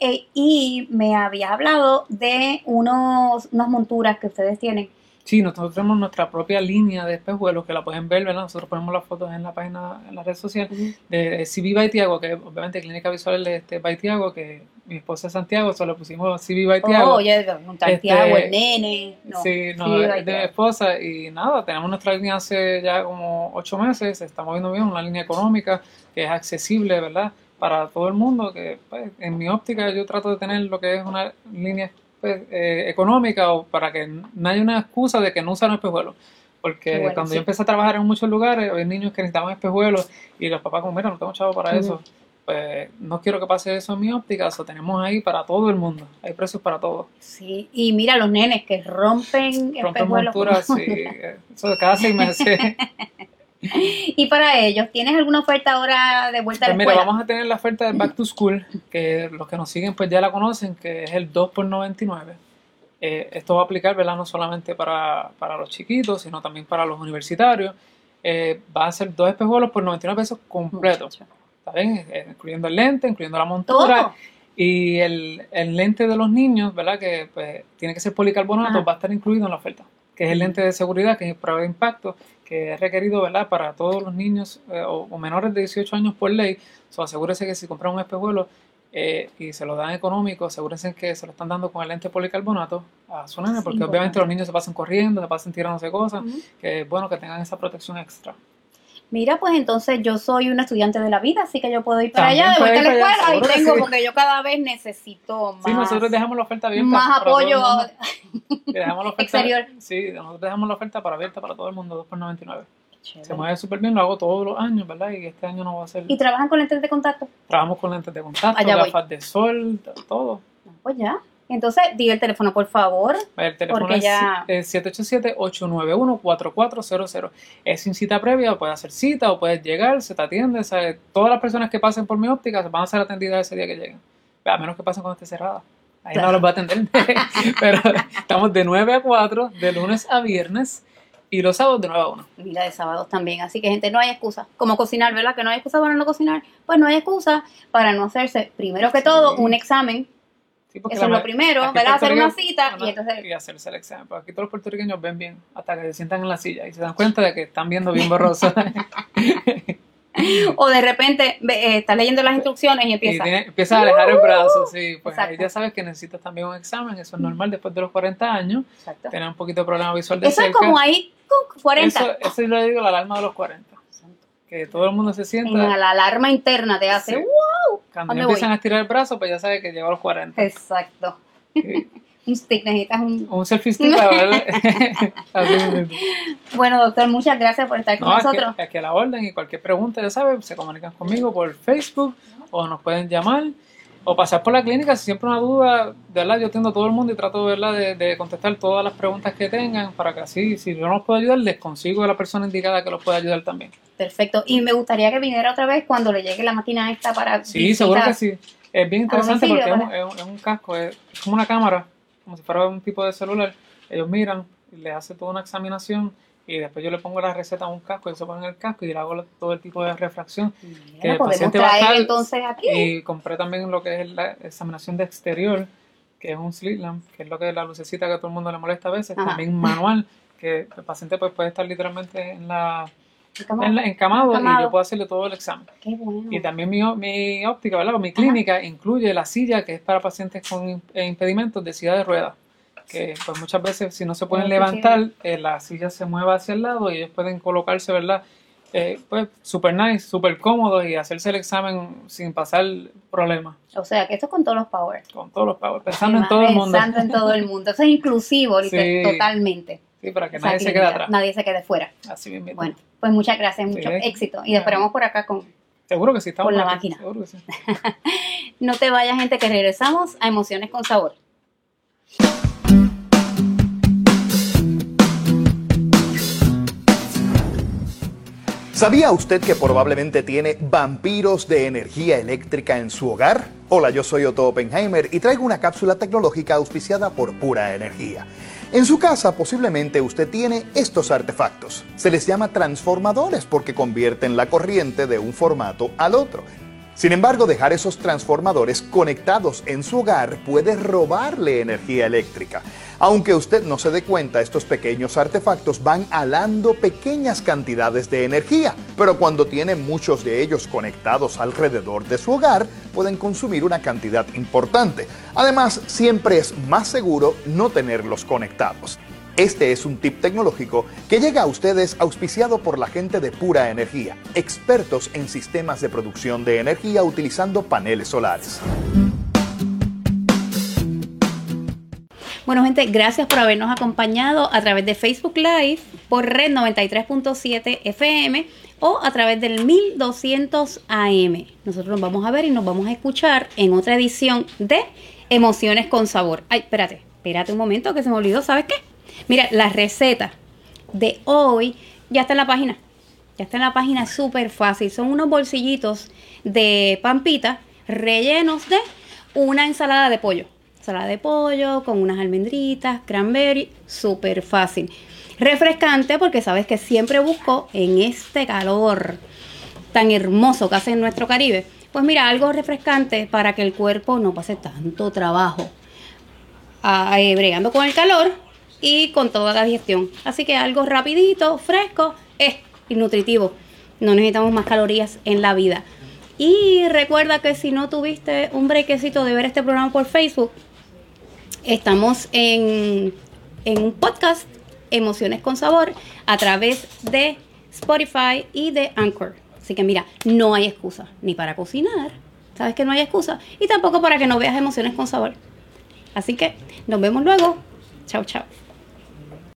Eh, y me habías hablado de unos, unas monturas que ustedes tienen. Sí, nosotros tenemos nuestra propia línea de espejuelos que la pueden ver, ¿verdad? Nosotros ponemos las fotos en la página, en la red social de CB Baitiago, que obviamente Clínica Visual es este Baitiago, que mi esposa es Santiago, solo le pusimos CB Baitiago. Oh, un Santiago, Este, el nene. No, sí, no, ahí de mi esposa y nada, tenemos nuestra línea hace ya como ocho meses, se está moviendo bien, una línea económica que es accesible, ¿verdad? Para todo el mundo, que pues, en mi óptica yo trato de tener lo que es una línea pues, eh, económica o para que no haya una excusa de que no usan espejuelos. Porque bueno, cuando sí. yo empecé a trabajar en muchos lugares, había niños que necesitaban espejuelos y los papás como, mira, no tengo chavo para eso. Pues no quiero que pase eso en mi óptica, eso tenemos ahí para todo el mundo, hay precios para todo. Sí, y mira los nenes que rompen Rompen espejuelos. monturas, sí, eso de cada seis meses. Y para ellos, ¿tienes alguna oferta ahora de vuelta a Pues la mira, escuela? vamos a tener la oferta del Back to School, que los que nos siguen pues ya la conocen, que es el 2 por 99. Eh, esto va a aplicar, ¿verdad? No solamente para, para los chiquitos, sino también para los universitarios. Eh, va a ser dos espejuelos por 99 pesos completos. ¿Está bien? Eh, incluyendo el lente, incluyendo la montura. Todo. Y el, el lente de los niños, ¿verdad? Que pues, tiene que ser policarbonato, Ajá. va a estar incluido en la oferta. Que es el lente de seguridad, que es prueba de impacto, que es requerido, ¿verdad? Para todos los niños eh, o, o menores de 18 años por ley. So, asegúrese que si compran un espejuelo eh, y se lo dan económico, asegúrense que se lo están dando con el lente policarbonato a su nene, porque importante. obviamente los niños se pasan corriendo, se pasan tirándose cosas, Ujú. que es bueno que tengan esa protección extra. Mira, pues entonces yo soy una estudiante de la vida, así que yo puedo ir para También allá, de vuelta a la allá, escuela, que tengo, sí. porque yo cada vez necesito más, Sí, nosotros dejamos la oferta abierta. más apoyo. dejamos la oferta, exterior. Sí, nosotros dejamos la oferta para abierta para todo el mundo, 2 por 99. Se mueve súper bien, lo hago todos los años, ¿verdad? Y este año no va a ser. ¿Y trabajan con lentes de contacto? Trabajamos con lentes de contacto, Allá voy. gafas de sol, todo. Pues ya. Entonces, diga el teléfono, por favor. El teléfono Porque es ya- eh, 787-891-4400. Es sin cita previa, puedes hacer cita o puedes llegar, se te atiende. ¿sabes? Todas las personas que pasen por mi óptica van a ser atendidas ese día que lleguen. A menos que pasen cuando esté cerrada. Ahí Claro. no los va a atender. Pero estamos de 9 a 4, de lunes a viernes y los sábados de 9 a 1. Mira, de sábados también. Así que, gente, no hay excusa. Como cocinar, ¿verdad? Que no hay excusa para no cocinar. Pues no hay excusa para no hacerse, primero que todo, un examen. Sí, Eso es lo primero, ¿verdad? Hacer una cita y entonces... y hacerse el examen. Pero aquí todos los puertorriqueños ven bien hasta que se sientan en la silla y se dan cuenta de que están viendo bien borroso. O de repente eh, estás leyendo las instrucciones y empieza... empiezas a alejar el brazo, sí. Pues ahí ya sabes que necesitas también un examen, eso es normal después de los 40 años. Exacto. Tener un poquito de problema visual de Eso es como ahí con 40. Eso, eso yo le digo la alarma de los 40. Que todo el mundo se sienta. En la alarma interna te hace Sí. ¡wow! Cuando ¿Dónde ya empiezan voy? a estirar el brazo, pues ya sabes que llegó a los 40. Exacto. un stick, necesitas un... Un selfie stick, mismo. Bueno, doctor, muchas gracias por estar con No, nosotros. aquí a la orden y cualquier pregunta, ya saben, se comunican conmigo por Facebook o nos pueden llamar o pasar por la clínica si siempre una duda, de verdad, yo atiendo a todo el mundo y trato de, verdad, de, de contestar todas las preguntas que tengan para que así, si yo no los puedo ayudar, les consigo a la persona indicada que los pueda ayudar también. Perfecto. Y me gustaría que viniera otra vez cuando le llegue la máquina esta para Sí, seguro que sí. Es bien interesante porque es un, es casco, es, es como una cámara, como si fuera un tipo de celular. Ellos miran y le hace toda una examinación y después yo le pongo la receta a un casco, ellos se ponen el casco y le hago todo el tipo de refracción. que el paciente va a estar- entonces aquí. Y compré también lo que es la examinación de exterior, que es un slit lamp, que es lo que es la lucecita que a todo el mundo le molesta a veces. Ajá. También manual, que el paciente pues, puede estar literalmente en la, Encamado. en la- encamado, y yo puedo hacerle todo el examen. Qué bueno. Y también mi, mi óptica, ¿verdad? Mi clínica incluye la silla que es para pacientes con eh, impedimentos de silla de ruedas. Que pues muchas veces si no se pueden levantar, eh, la silla se mueve hacia el lado y ellos pueden colocarse, ¿verdad? Eh, pues super nice, super cómodo y hacerse el examen sin pasar problemas, O sea, que esto es con todos los power. con todos los pagos, pensando en todo el mundo. Pensando en todo el mundo. Eso es inclusivo, Sí. totalmente. Sí, para que O sea, nadie se que quede atrás. Nadie se quede fuera. Así mismo. Bueno, pues muchas gracias, mucho éxito. Y esperamos por acá con, Seguro que sí, estamos con la aquí, máquina. Seguro que sí. No te vayas, gente, que regresamos a Emociones con Sabor. ¿Sabía usted que probablemente tiene vampiros de energía eléctrica en su hogar? Hola, yo soy Otto Oppenheimer y traigo una cápsula tecnológica auspiciada por Pura Energía. En su casa posiblemente usted tiene estos artefactos. Se les llama transformadores porque convierten la corriente de un formato al otro. Sin embargo, dejar esos transformadores conectados en su hogar puede robarle energía eléctrica. Aunque usted no se dé cuenta, estos pequeños artefactos van alando pequeñas cantidades de energía, pero cuando tiene muchos de ellos conectados alrededor de su hogar, pueden consumir una cantidad importante. Además, siempre es más seguro no tenerlos conectados. Este es un tip tecnológico que llega a ustedes auspiciado por la gente de Pura Energía, expertos en sistemas de producción de energía utilizando paneles solares. Bueno, gente, gracias por habernos acompañado a través de Facebook Live por Red 93.7 FM o a través del 1200 AM. Nosotros nos vamos a ver y nos vamos a escuchar en otra edición de Emociones con Sabor. Ay, espérate, espérate un momento que se me olvidó, ¿sabes qué? Mira, la receta de hoy ya está en la página. Ya está en la página súper fácil. Son unos bolsillitos de pampita rellenos de una ensalada de pollo. Ensalada de pollo con unas almendritas, cranberry, súper fácil. Refrescante porque sabes que siempre busco en este calor tan hermoso que hace en nuestro Caribe. Pues mira, algo refrescante para que el cuerpo no pase tanto trabajo ah, eh, bregando con el calor y con toda la digestión. Así que algo rapidito, fresco, es y nutritivo. No necesitamos más calorías en la vida. Y recuerda que si no tuviste un brequecito de ver este programa por Facebook, estamos en, en un podcast, Emociones con Sabor, a través de Spotify y de Anchor. Así que mira, no hay excusa ni para cocinar, sabes que no hay excusa, y tampoco para que no veas Emociones con Sabor. Así que nos vemos luego. Chao, chao.